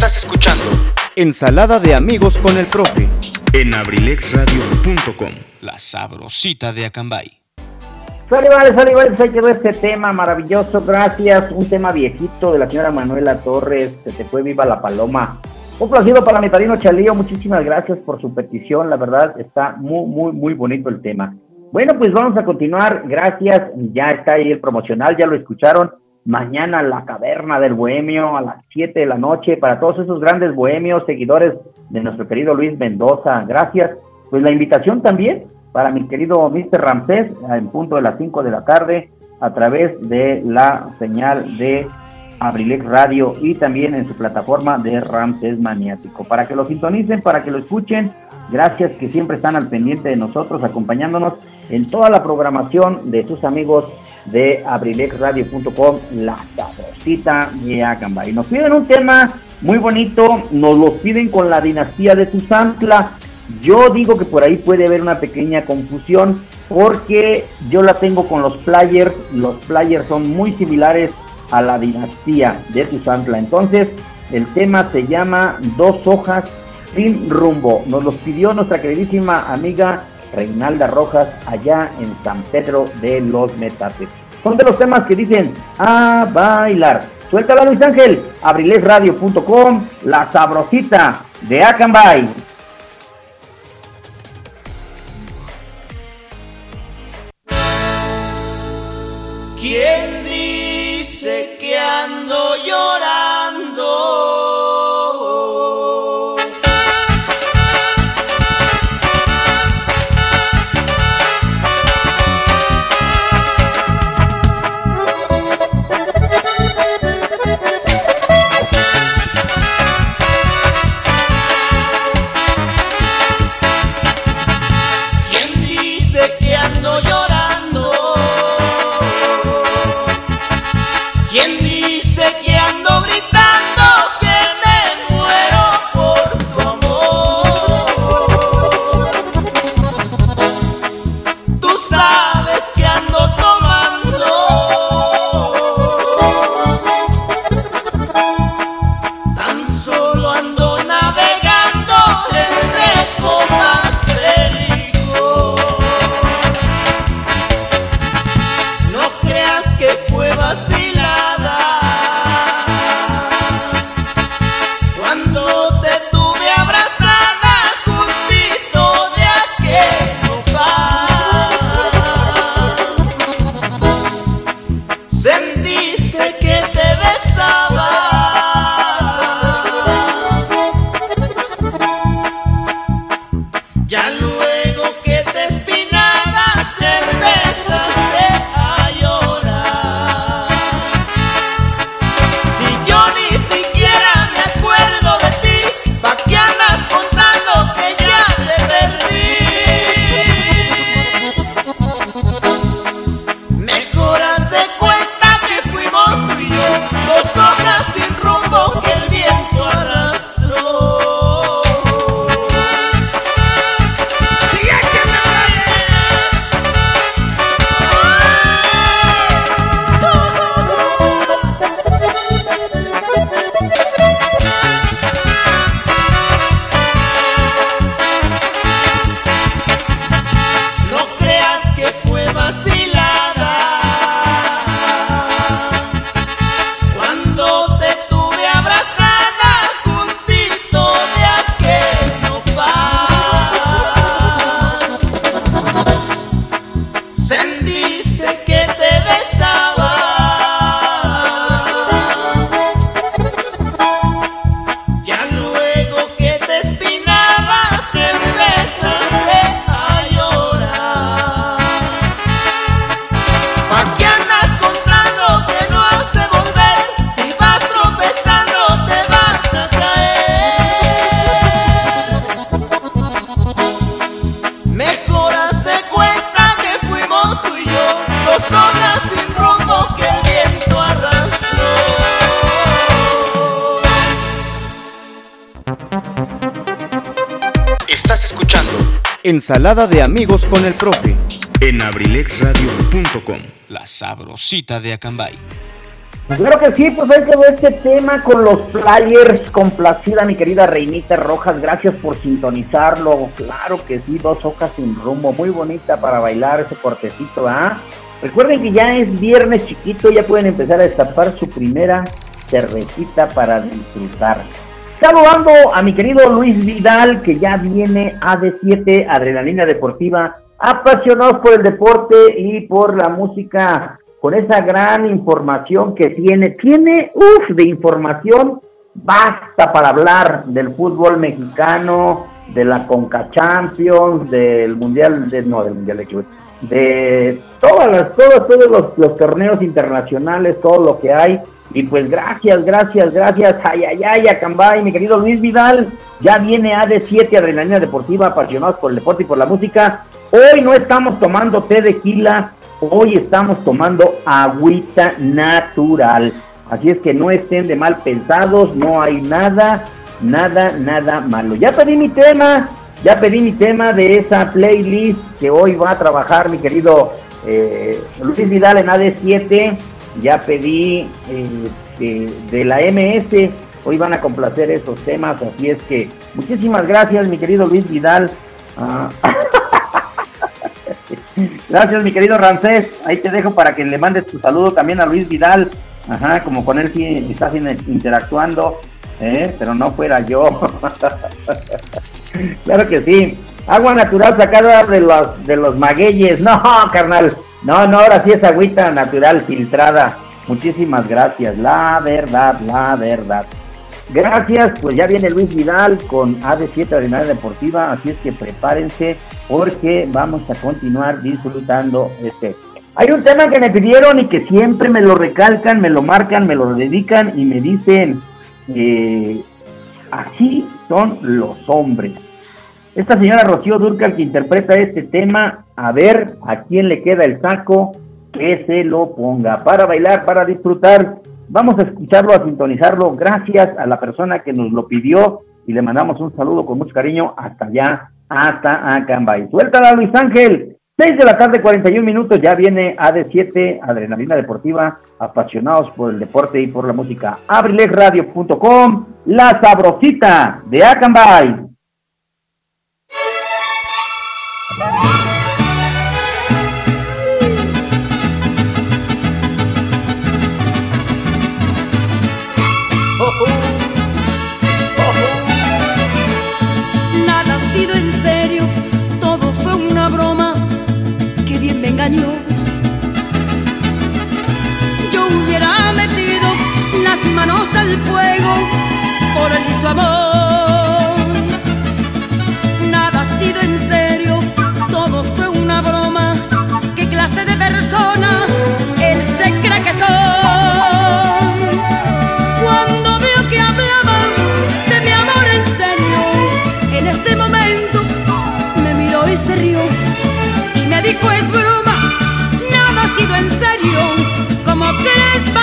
Estás escuchando Ensalada de amigos con el profe en abrilexradio.com. La sabrosita de Acambay. Sale, vale, sale, vale, pues ahí quedó este tema maravilloso, gracias. Un tema viejito de la señora Manuela Torres, se te fue viva la paloma. Un placido para mi padrino Chalío, muchísimas gracias por su petición, la verdad está muy, muy, muy bonito el tema. Bueno, pues vamos a continuar, gracias, ya está ahí el promocional, ya lo escucharon. Mañana la caverna del bohemio a las 7 de la noche para todos esos grandes bohemios, seguidores de nuestro querido Luis Mendoza, gracias. Pues la invitación también para mi querido Mr. Ramsés en punto de las 5 de la tarde a través de la señal de Abrilex Radio y también en su plataforma de Ramsés Maniático. Para que lo sintonicen, para que lo escuchen, gracias que siempre están al pendiente de nosotros, acompañándonos en toda la programación de sus amigos de abrilexradio.com, la sabrosita de Acambay. Nos piden un tema muy bonito, nos lo piden con la dinastía de Tuzantla. Yo digo que por ahí puede haber una pequeña confusión porque yo la tengo con los players, los players son muy similares a la dinastía de Tuzantla. Entonces, el tema se llama Dos hojas sin rumbo. Nos los pidió nuestra queridísima amiga Reinalda Rojas allá en San Pedro de los Metates. Son de los temas que dicen a bailar. Suéltala Luis Ángel, abrilesradio.com, la sabrosita de Acambay. Ensalada de amigos con el profe. En abrilexradio.com. La sabrosita de Acambay. Claro que sí, pues ahí quedó este tema con los flyers. Complacida, mi querida Reinita Rojas. Gracias por sintonizarlo. Claro que sí, dos hojas sin rumbo. Muy bonita para bailar ese cortecito, ¿ah? Recuerden que ya es viernes chiquito, ya pueden empezar a destapar su primera cervecita para disfrutar. Saludando a mi querido Luis Vidal, que ya viene a D7, Adrenalina Deportiva, apasionados por el deporte y por la música, con esa gran información que tiene. Tiene, uff, de información, basta para hablar del fútbol mexicano, de la Conca Champions, del Mundial, de, no, del Mundial de de todas las, todos, todos los, los torneos internacionales, todo lo que hay y pues gracias, gracias, gracias. Ay, ay, ay, Acambay, mi querido Luis Vidal. Ya viene AD7 Adrenalina Deportiva, apasionados por el deporte y por la música. Hoy no estamos tomando té de quila, hoy estamos tomando agüita natural. Así es que no estén de mal pensados, no hay nada, nada, nada malo. Ya pedí mi tema, ya pedí mi tema de esa playlist que hoy va a trabajar mi querido eh, Luis Vidal en AD7 ya pedí este, de la MS Hoy van a complacer esos temas, así es que muchísimas gracias, mi querido Luis Vidal. Ah. gracias, mi querido Rancés. Ahí te dejo para que le mandes tu saludo también a Luis Vidal. Ajá, como con él sí estás interactuando, ¿eh? pero no fuera yo. claro que sí. Agua natural sacada de los, de los magueyes. No, carnal. No, no, ahora sí es agüita natural filtrada. Muchísimas gracias. La verdad, la verdad. Gracias, pues ya viene Luis Vidal con AD7 Adrenalina Deportiva, así es que prepárense porque vamos a continuar disfrutando este. Hay un tema que me pidieron y que siempre me lo recalcan, me lo marcan, me lo dedican y me dicen, eh, así son los hombres. Esta señora Rocío Durcal que interpreta este tema, a ver a quién le queda el saco, que se lo ponga para bailar, para disfrutar. Vamos a escucharlo, a sintonizarlo. Gracias a la persona que nos lo pidió y le mandamos un saludo con mucho cariño hasta allá, hasta Acambay. Suéltala, Luis Ángel. 6 de la tarde, 41 minutos. Ya viene AD7, Adrenalina Deportiva, apasionados por el deporte y por la música. Abrilexradio.com, la sabrosita de Acambay. Su amor. Nada ha sido en serio, todo fue una broma. ¿Qué clase de persona él se cree que soy? Cuando vio que hablaban de mi amor en serio, en ese momento me miró y se rió y me dijo es broma, nada ha sido en serio, como crees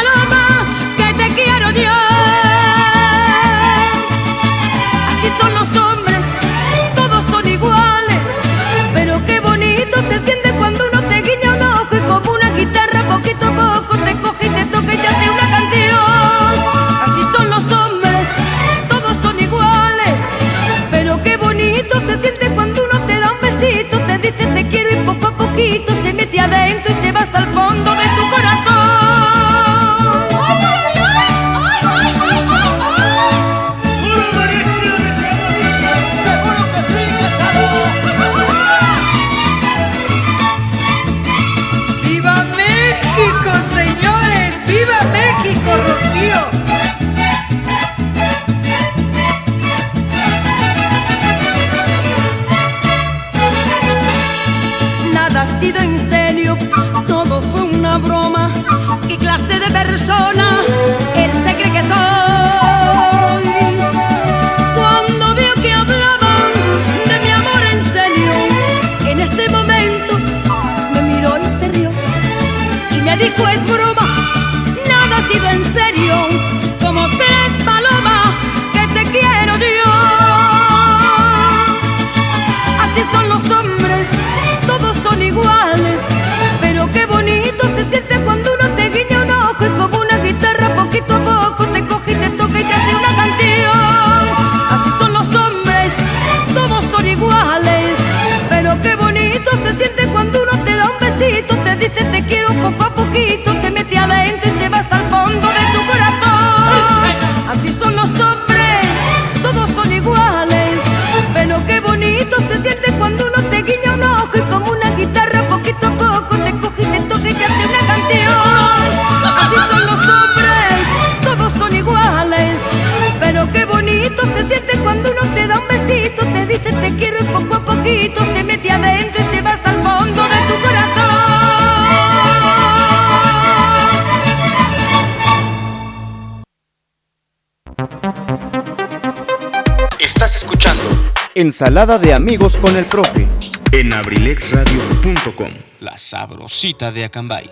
Ensalada de amigos con el profe en abrilexradio.com. La sabrosita de Acambay.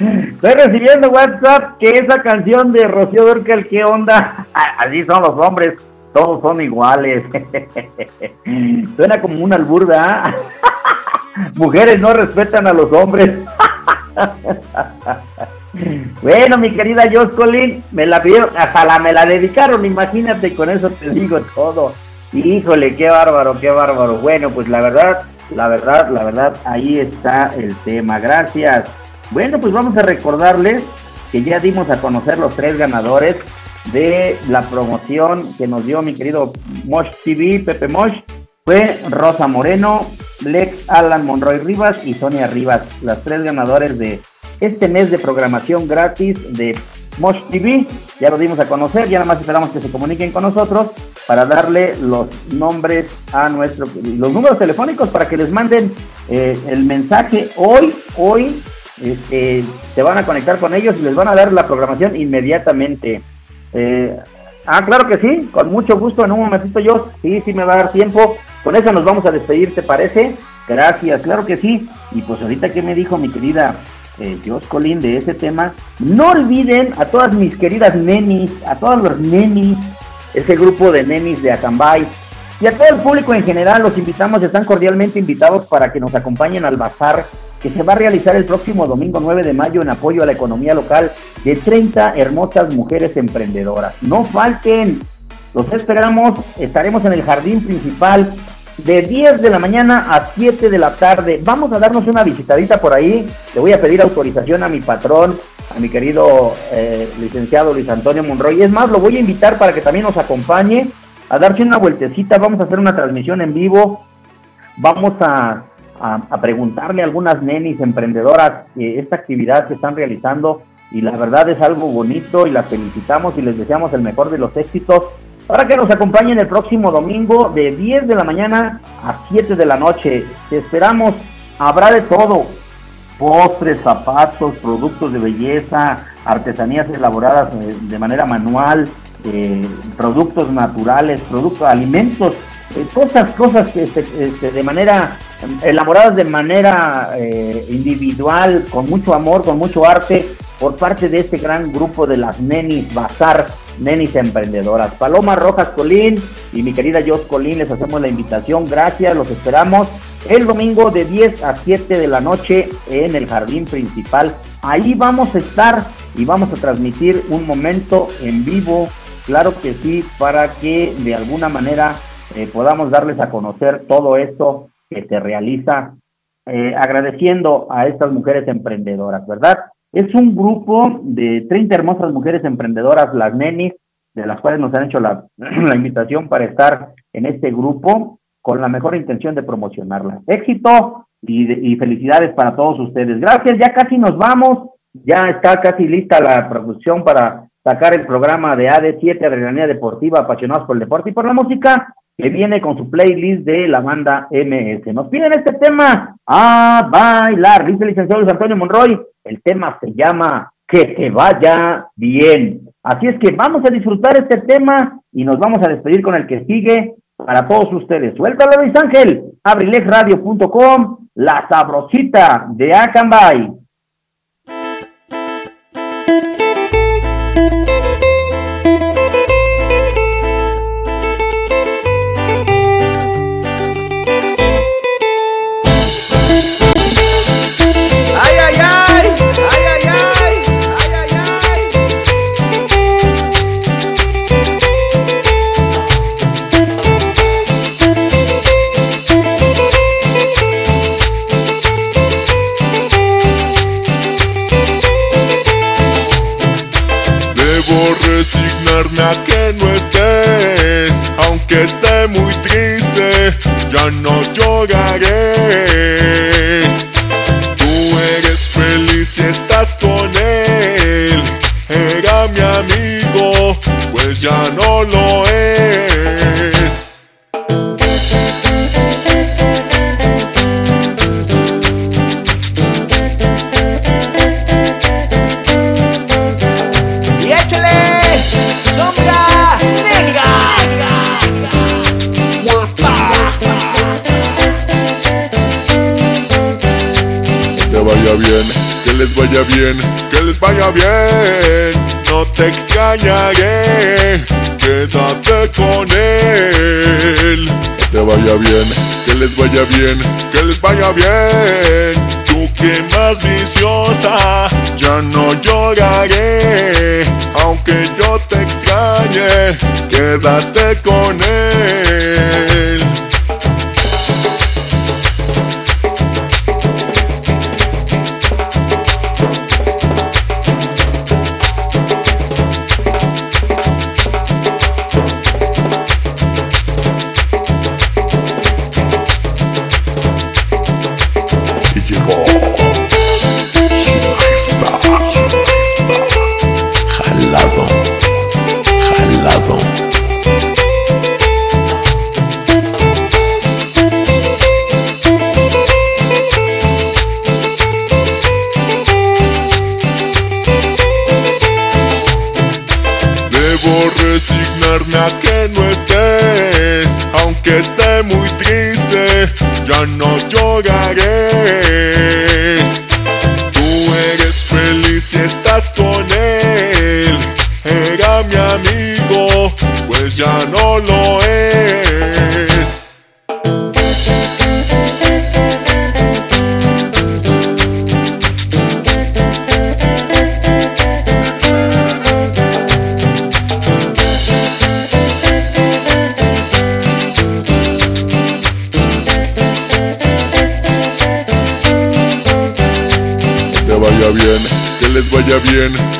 Estoy recibiendo WhatsApp que esa canción de Rocío Durcal, ¿qué onda? Así son los hombres, todos son iguales. Suena como una alburda. ¿ah? Mujeres no respetan a los hombres. Bueno, mi querida Joscolin, me la pidieron, hasta la me la dedicaron, imagínate, con eso te digo todo. Híjole, qué bárbaro, qué bárbaro. Bueno, pues la verdad, la verdad, la verdad, ahí está el tema. Gracias. Bueno, pues vamos a recordarles que ya dimos a conocer los tres ganadores de la promoción que nos dio mi querido Mosh TV, Pepe Mosh. Fue Rosa Moreno, Lex Alan Monroy Rivas y Sonia Rivas, las tres ganadores de este mes de programación gratis de Mosh TV. Ya lo dimos a conocer, ya nada más esperamos que se comuniquen con nosotros para darle los nombres a nuestro, los números telefónicos para que les manden eh, el mensaje hoy, hoy. Este, se van a conectar con ellos y les van a dar la programación inmediatamente. Eh, ah, claro que sí, con mucho gusto. En un momentito yo, sí, sí me va a dar tiempo. Con eso nos vamos a despedir, ¿te parece? Gracias, claro que sí. Y pues ahorita que me dijo mi querida eh, Jos Colín de ese tema, no olviden a todas mis queridas nenis, a todos los nenis, ese grupo de nenis de Acambay, y a todo el público en general, los invitamos, están cordialmente invitados para que nos acompañen al bazar que se va a realizar el próximo domingo 9 de mayo en apoyo a la economía local de 30 hermosas mujeres emprendedoras. No falten, los esperamos, estaremos en el jardín principal de 10 de la mañana a 7 de la tarde. Vamos a darnos una visitadita por ahí. Le voy a pedir autorización a mi patrón, a mi querido eh, licenciado Luis Antonio Monroy. Es más, lo voy a invitar para que también nos acompañe a darse una vueltecita. Vamos a hacer una transmisión en vivo. Vamos a preguntarle a algunas nenis emprendedoras eh, esta actividad que están realizando y la verdad es algo bonito y las felicitamos y les deseamos el mejor de los éxitos para que nos acompañen el próximo domingo de 10 de la mañana a 7 de la noche. Te esperamos, habrá de todo, postres, zapatos, productos de belleza, artesanías elaboradas eh, de manera manual, eh, productos naturales, productos, alimentos, cosas, cosas este, este, de manera elaboradas de manera eh, individual, con mucho amor, con mucho arte, por parte de este gran grupo de las Nenis Bazar, Nenis Emprendedoras. Paloma Rojas Colín y mi querida Jos Colín, les hacemos la invitación. Gracias, los esperamos el domingo de 10 a 7 de la noche en el jardín principal. Ahí vamos a estar y vamos a transmitir un momento en vivo, claro que sí, para que de alguna manera eh, podamos darles a conocer todo esto que se realiza eh, agradeciendo a estas mujeres emprendedoras, ¿verdad? Es un grupo de 30 hermosas mujeres emprendedoras, las nenis, de las cuales nos han hecho la, invitación para estar en este grupo con la mejor intención de promocionarla. Éxito y, y, felicidades para todos ustedes. Gracias, ya casi nos vamos, ya está casi lista la producción para sacar el programa de AD7, Adrenalina Deportiva, apasionados por el deporte y por la música que viene con su playlist de la banda MS. Nos piden este tema a bailar, dice el licenciado Luis Antonio Monroy. El tema se llama Que te vaya bien. Así es que vamos a disfrutar este tema y nos vamos a despedir con el que sigue para todos ustedes. Suéltalo, Luis Ángel, abrilexradio.com, la sabrosita de Acambay. Que no estés, aunque esté muy triste, ya no lloraré. Tú eres feliz y estás con él, era mi amigo, pues ya no lo vaya bien, que les vaya bien. No te extrañaré, quédate con él. Que te vaya bien, que les vaya bien, que les vaya bien. Tú que más viciosa, ya no lloraré, aunque yo te extrañe, quédate con él. Que no estés, aunque esté muy triste, ya no lloraré. Tú eres feliz y estás con él, era mi amigo, pues ya no lo es.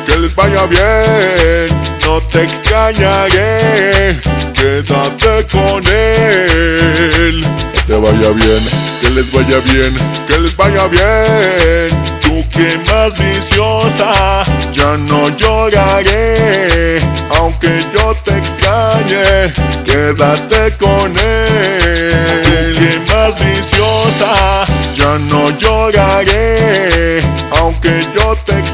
Que les vaya bien. No te extrañaré, quédate con él. Que te vaya bien, que les vaya bien, que les vaya bien. Tú que más viciosa, ya no lloraré, aunque yo te extrañe, quédate con él. Tú que más viciosa, ya no lloraré, aunque yo te extrañe,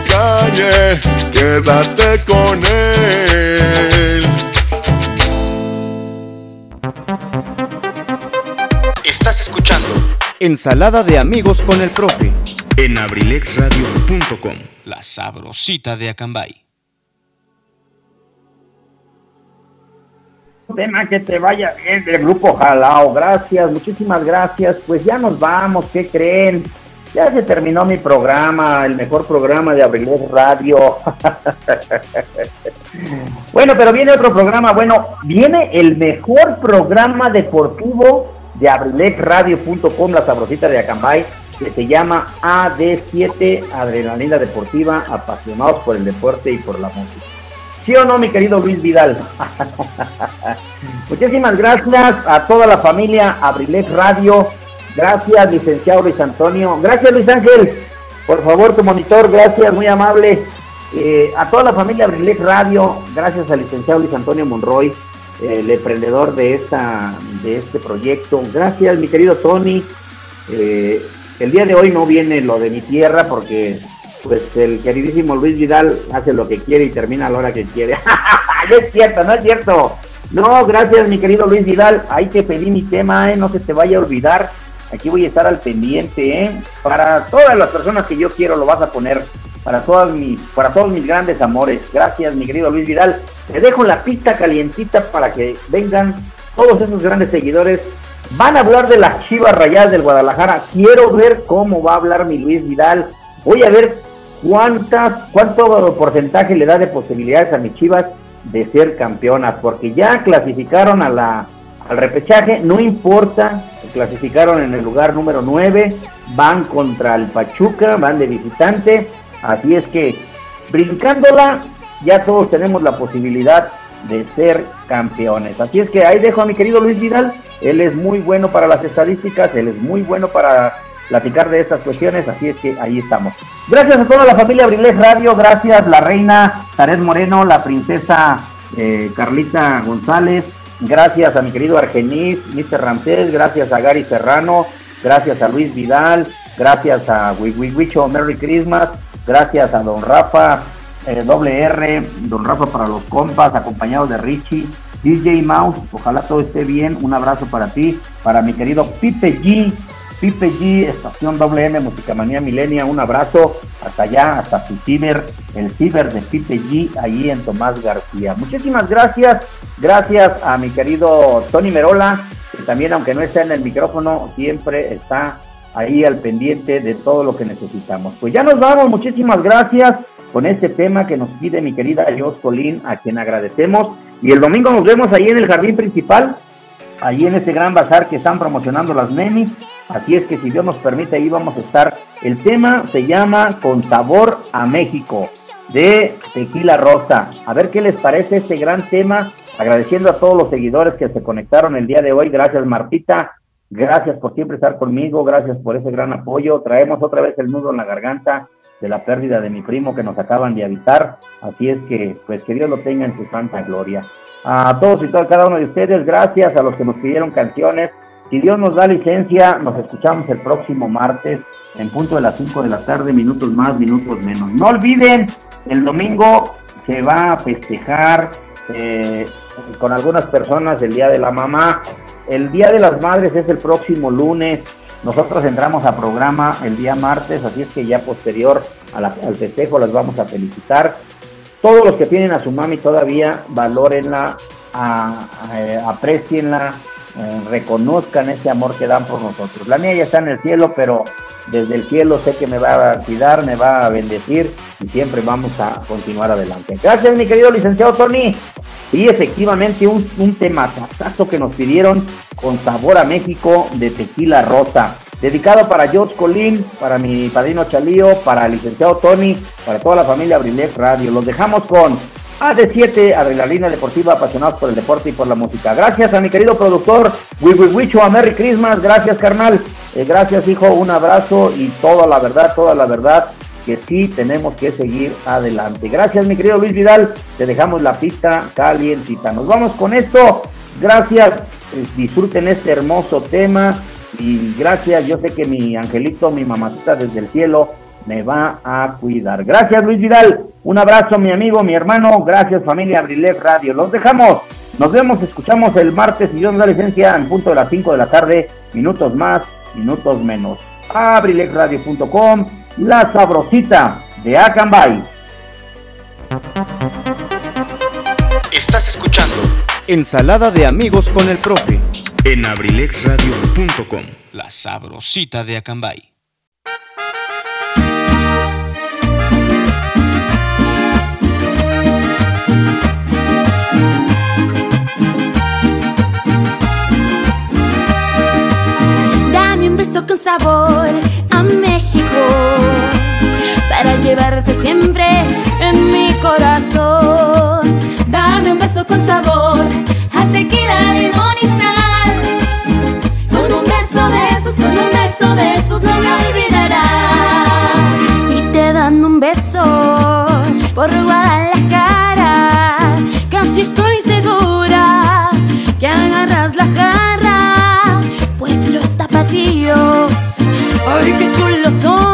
quédate con él. Estás escuchando Ensalada de amigos con el profe en abrilexradio.com, la sabrosita de Acambay. tema que te vaya bien del grupo Jalao. Gracias, muchísimas gracias. Pues ya nos vamos, ¿qué creen? Ya se terminó mi programa, el mejor programa de Abrilex Radio. bueno, pero viene otro programa. Bueno, viene el mejor programa deportivo de abrilexradio.com, la sabrosita de Acambay, que se llama AD7, Adrenalina Deportiva, apasionados por el deporte y por la música. ¿Sí o no, mi querido Luis Vidal? Muchísimas gracias a toda la familia Abrilex Radio. Gracias, licenciado Luis Antonio. Gracias, Luis Ángel. Por favor, tu monitor, gracias, muy amable. Eh, a toda la familia Abrilex Radio, gracias al licenciado Luis Antonio Monroy, el emprendedor de, esta, de este proyecto. Gracias, mi querido Tony. Eh, el día de hoy no viene lo de mi tierra porque pues el queridísimo Luis Vidal hace lo que quiere y termina a la hora que quiere. no es cierto, no es cierto. No, gracias mi querido Luis Vidal. Ahí te pedí mi tema, ¿eh? no se te vaya a olvidar. Aquí voy a estar al pendiente, ¿eh? Para todas las personas que yo quiero lo vas a poner. Para, todas mis, para todos mis grandes amores. Gracias mi querido Luis Vidal. Te dejo la pista calientita para que vengan todos esos grandes seguidores. Van a hablar de las chivas rayadas del Guadalajara. Quiero ver cómo va a hablar mi Luis Vidal. Voy a ver cuántas, cuánto porcentaje le da de posibilidades a mis Chivas de ser campeonas, porque ya clasificaron a la, al repechaje, no importa, clasificaron en el lugar número 9, van contra el Pachuca, van de visitante, así es que brincándola, ya todos tenemos la posibilidad de ser campeones. Así es que ahí dejo a mi querido Luis Vidal, él es muy bueno para las estadísticas, él es muy bueno para platicar de estas cuestiones, así es que ahí estamos. Gracias a toda la familia Abriles Radio, gracias la reina Taret Moreno, la princesa eh, Carlita González, gracias a mi querido Argenis, Mr. Ramsés, gracias a Gary Serrano, gracias a Luis Vidal, gracias a Wicho Merry Christmas, gracias a Don Rafa, eh, doble R, Don Rafa para los compas, acompañado de Richie, DJ Mouse, ojalá todo esté bien, un abrazo para ti, para mi querido Pipe G, Pipe G, Estación WM, Musicamanía Milenia, un abrazo hasta allá, hasta su ciber, el ciber de Pipe G, ahí en Tomás García. Muchísimas gracias, gracias a mi querido Tony Merola, que también aunque no esté en el micrófono, siempre está ahí al pendiente de todo lo que necesitamos. Pues ya nos vamos, muchísimas gracias con este tema que nos pide mi querida Jos Colín, a quien agradecemos. Y el domingo nos vemos ahí en el jardín principal, ahí en ese gran bazar que están promocionando las nenis. Así es que si Dios nos permite, ahí vamos a estar. El tema se llama Con sabor a México, de Tequila Rosa. A ver qué les parece este gran tema. Agradeciendo a todos los seguidores que se conectaron el día de hoy. Gracias, Martita. Gracias por siempre estar conmigo. Gracias por ese gran apoyo. Traemos otra vez el nudo en la garganta de la pérdida de mi primo que nos acaban de avisar. Así es que, pues que Dios lo tenga en su santa gloria. A todos y todas, cada uno de ustedes, gracias a los que nos pidieron canciones. Si Dios nos da licencia, nos escuchamos el próximo martes en punto de las 5 de la tarde, minutos más, minutos menos. No olviden, el domingo se va a festejar eh, con algunas personas el Día de la Mamá. El Día de las Madres es el próximo lunes. Nosotros entramos a programa el día martes, así es que ya posterior al festejo las vamos a felicitar. Todos los que tienen a su mami todavía, valórenla, a, eh, aprecienla, eh, reconozcan ese amor que dan por nosotros. La mía ya está en el cielo, pero desde el cielo sé que me va a cuidar, me va a bendecir y siempre vamos a continuar adelante. Gracias, mi querido licenciado Tony. Y efectivamente un, un tematazo que nos pidieron con sabor a México de tequila rosa. Dedicado para George Colín, para mi padrino Chalío, para el licenciado Tony, para toda la familia Abrilet Radio. Los dejamos con AD7, Adrenalina Deportiva, apasionados por el deporte y por la música. Gracias a mi querido productor, Wicho, a Merry Christmas. Gracias, carnal. Eh, gracias, hijo. Un abrazo y toda la verdad, toda la verdad que sí tenemos que seguir adelante. Gracias, mi querido Luis Vidal. Te dejamos la pista calientita. Nos vamos con esto. Gracias. Eh, disfruten este hermoso tema. Y gracias. Yo sé que mi angelito, mi mamacita desde el cielo, me va a cuidar. Gracias, Luis Vidal. Un abrazo, mi amigo, mi hermano. Gracias, familia Abrilet Radio. Los dejamos. Nos vemos, escuchamos el martes y Dios nos da licencia en punto de las 5 de la tarde. Minutos más, minutos menos. Abrilexradio.com la Sabrosita de Acambay. Estás escuchando Ensalada de amigos con el profe en abrilexradio.com. La Sabrosita de Acambay. Sabor a México para llevarte siempre en mi corazón. Dame un beso con sabor ay qué chulos son.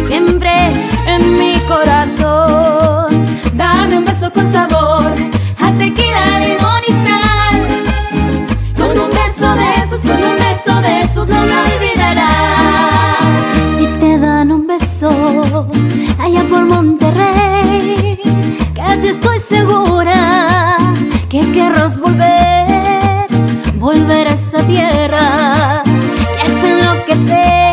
Siempre en mi corazón. Dame un beso con sabor a tequila, limón y sal. Con un beso de esos, con un beso de esos no me olvidarás. Si te dan un beso allá por Monterrey, casi estoy segura que querrás volver, volver a esa tierra que es enloquecer.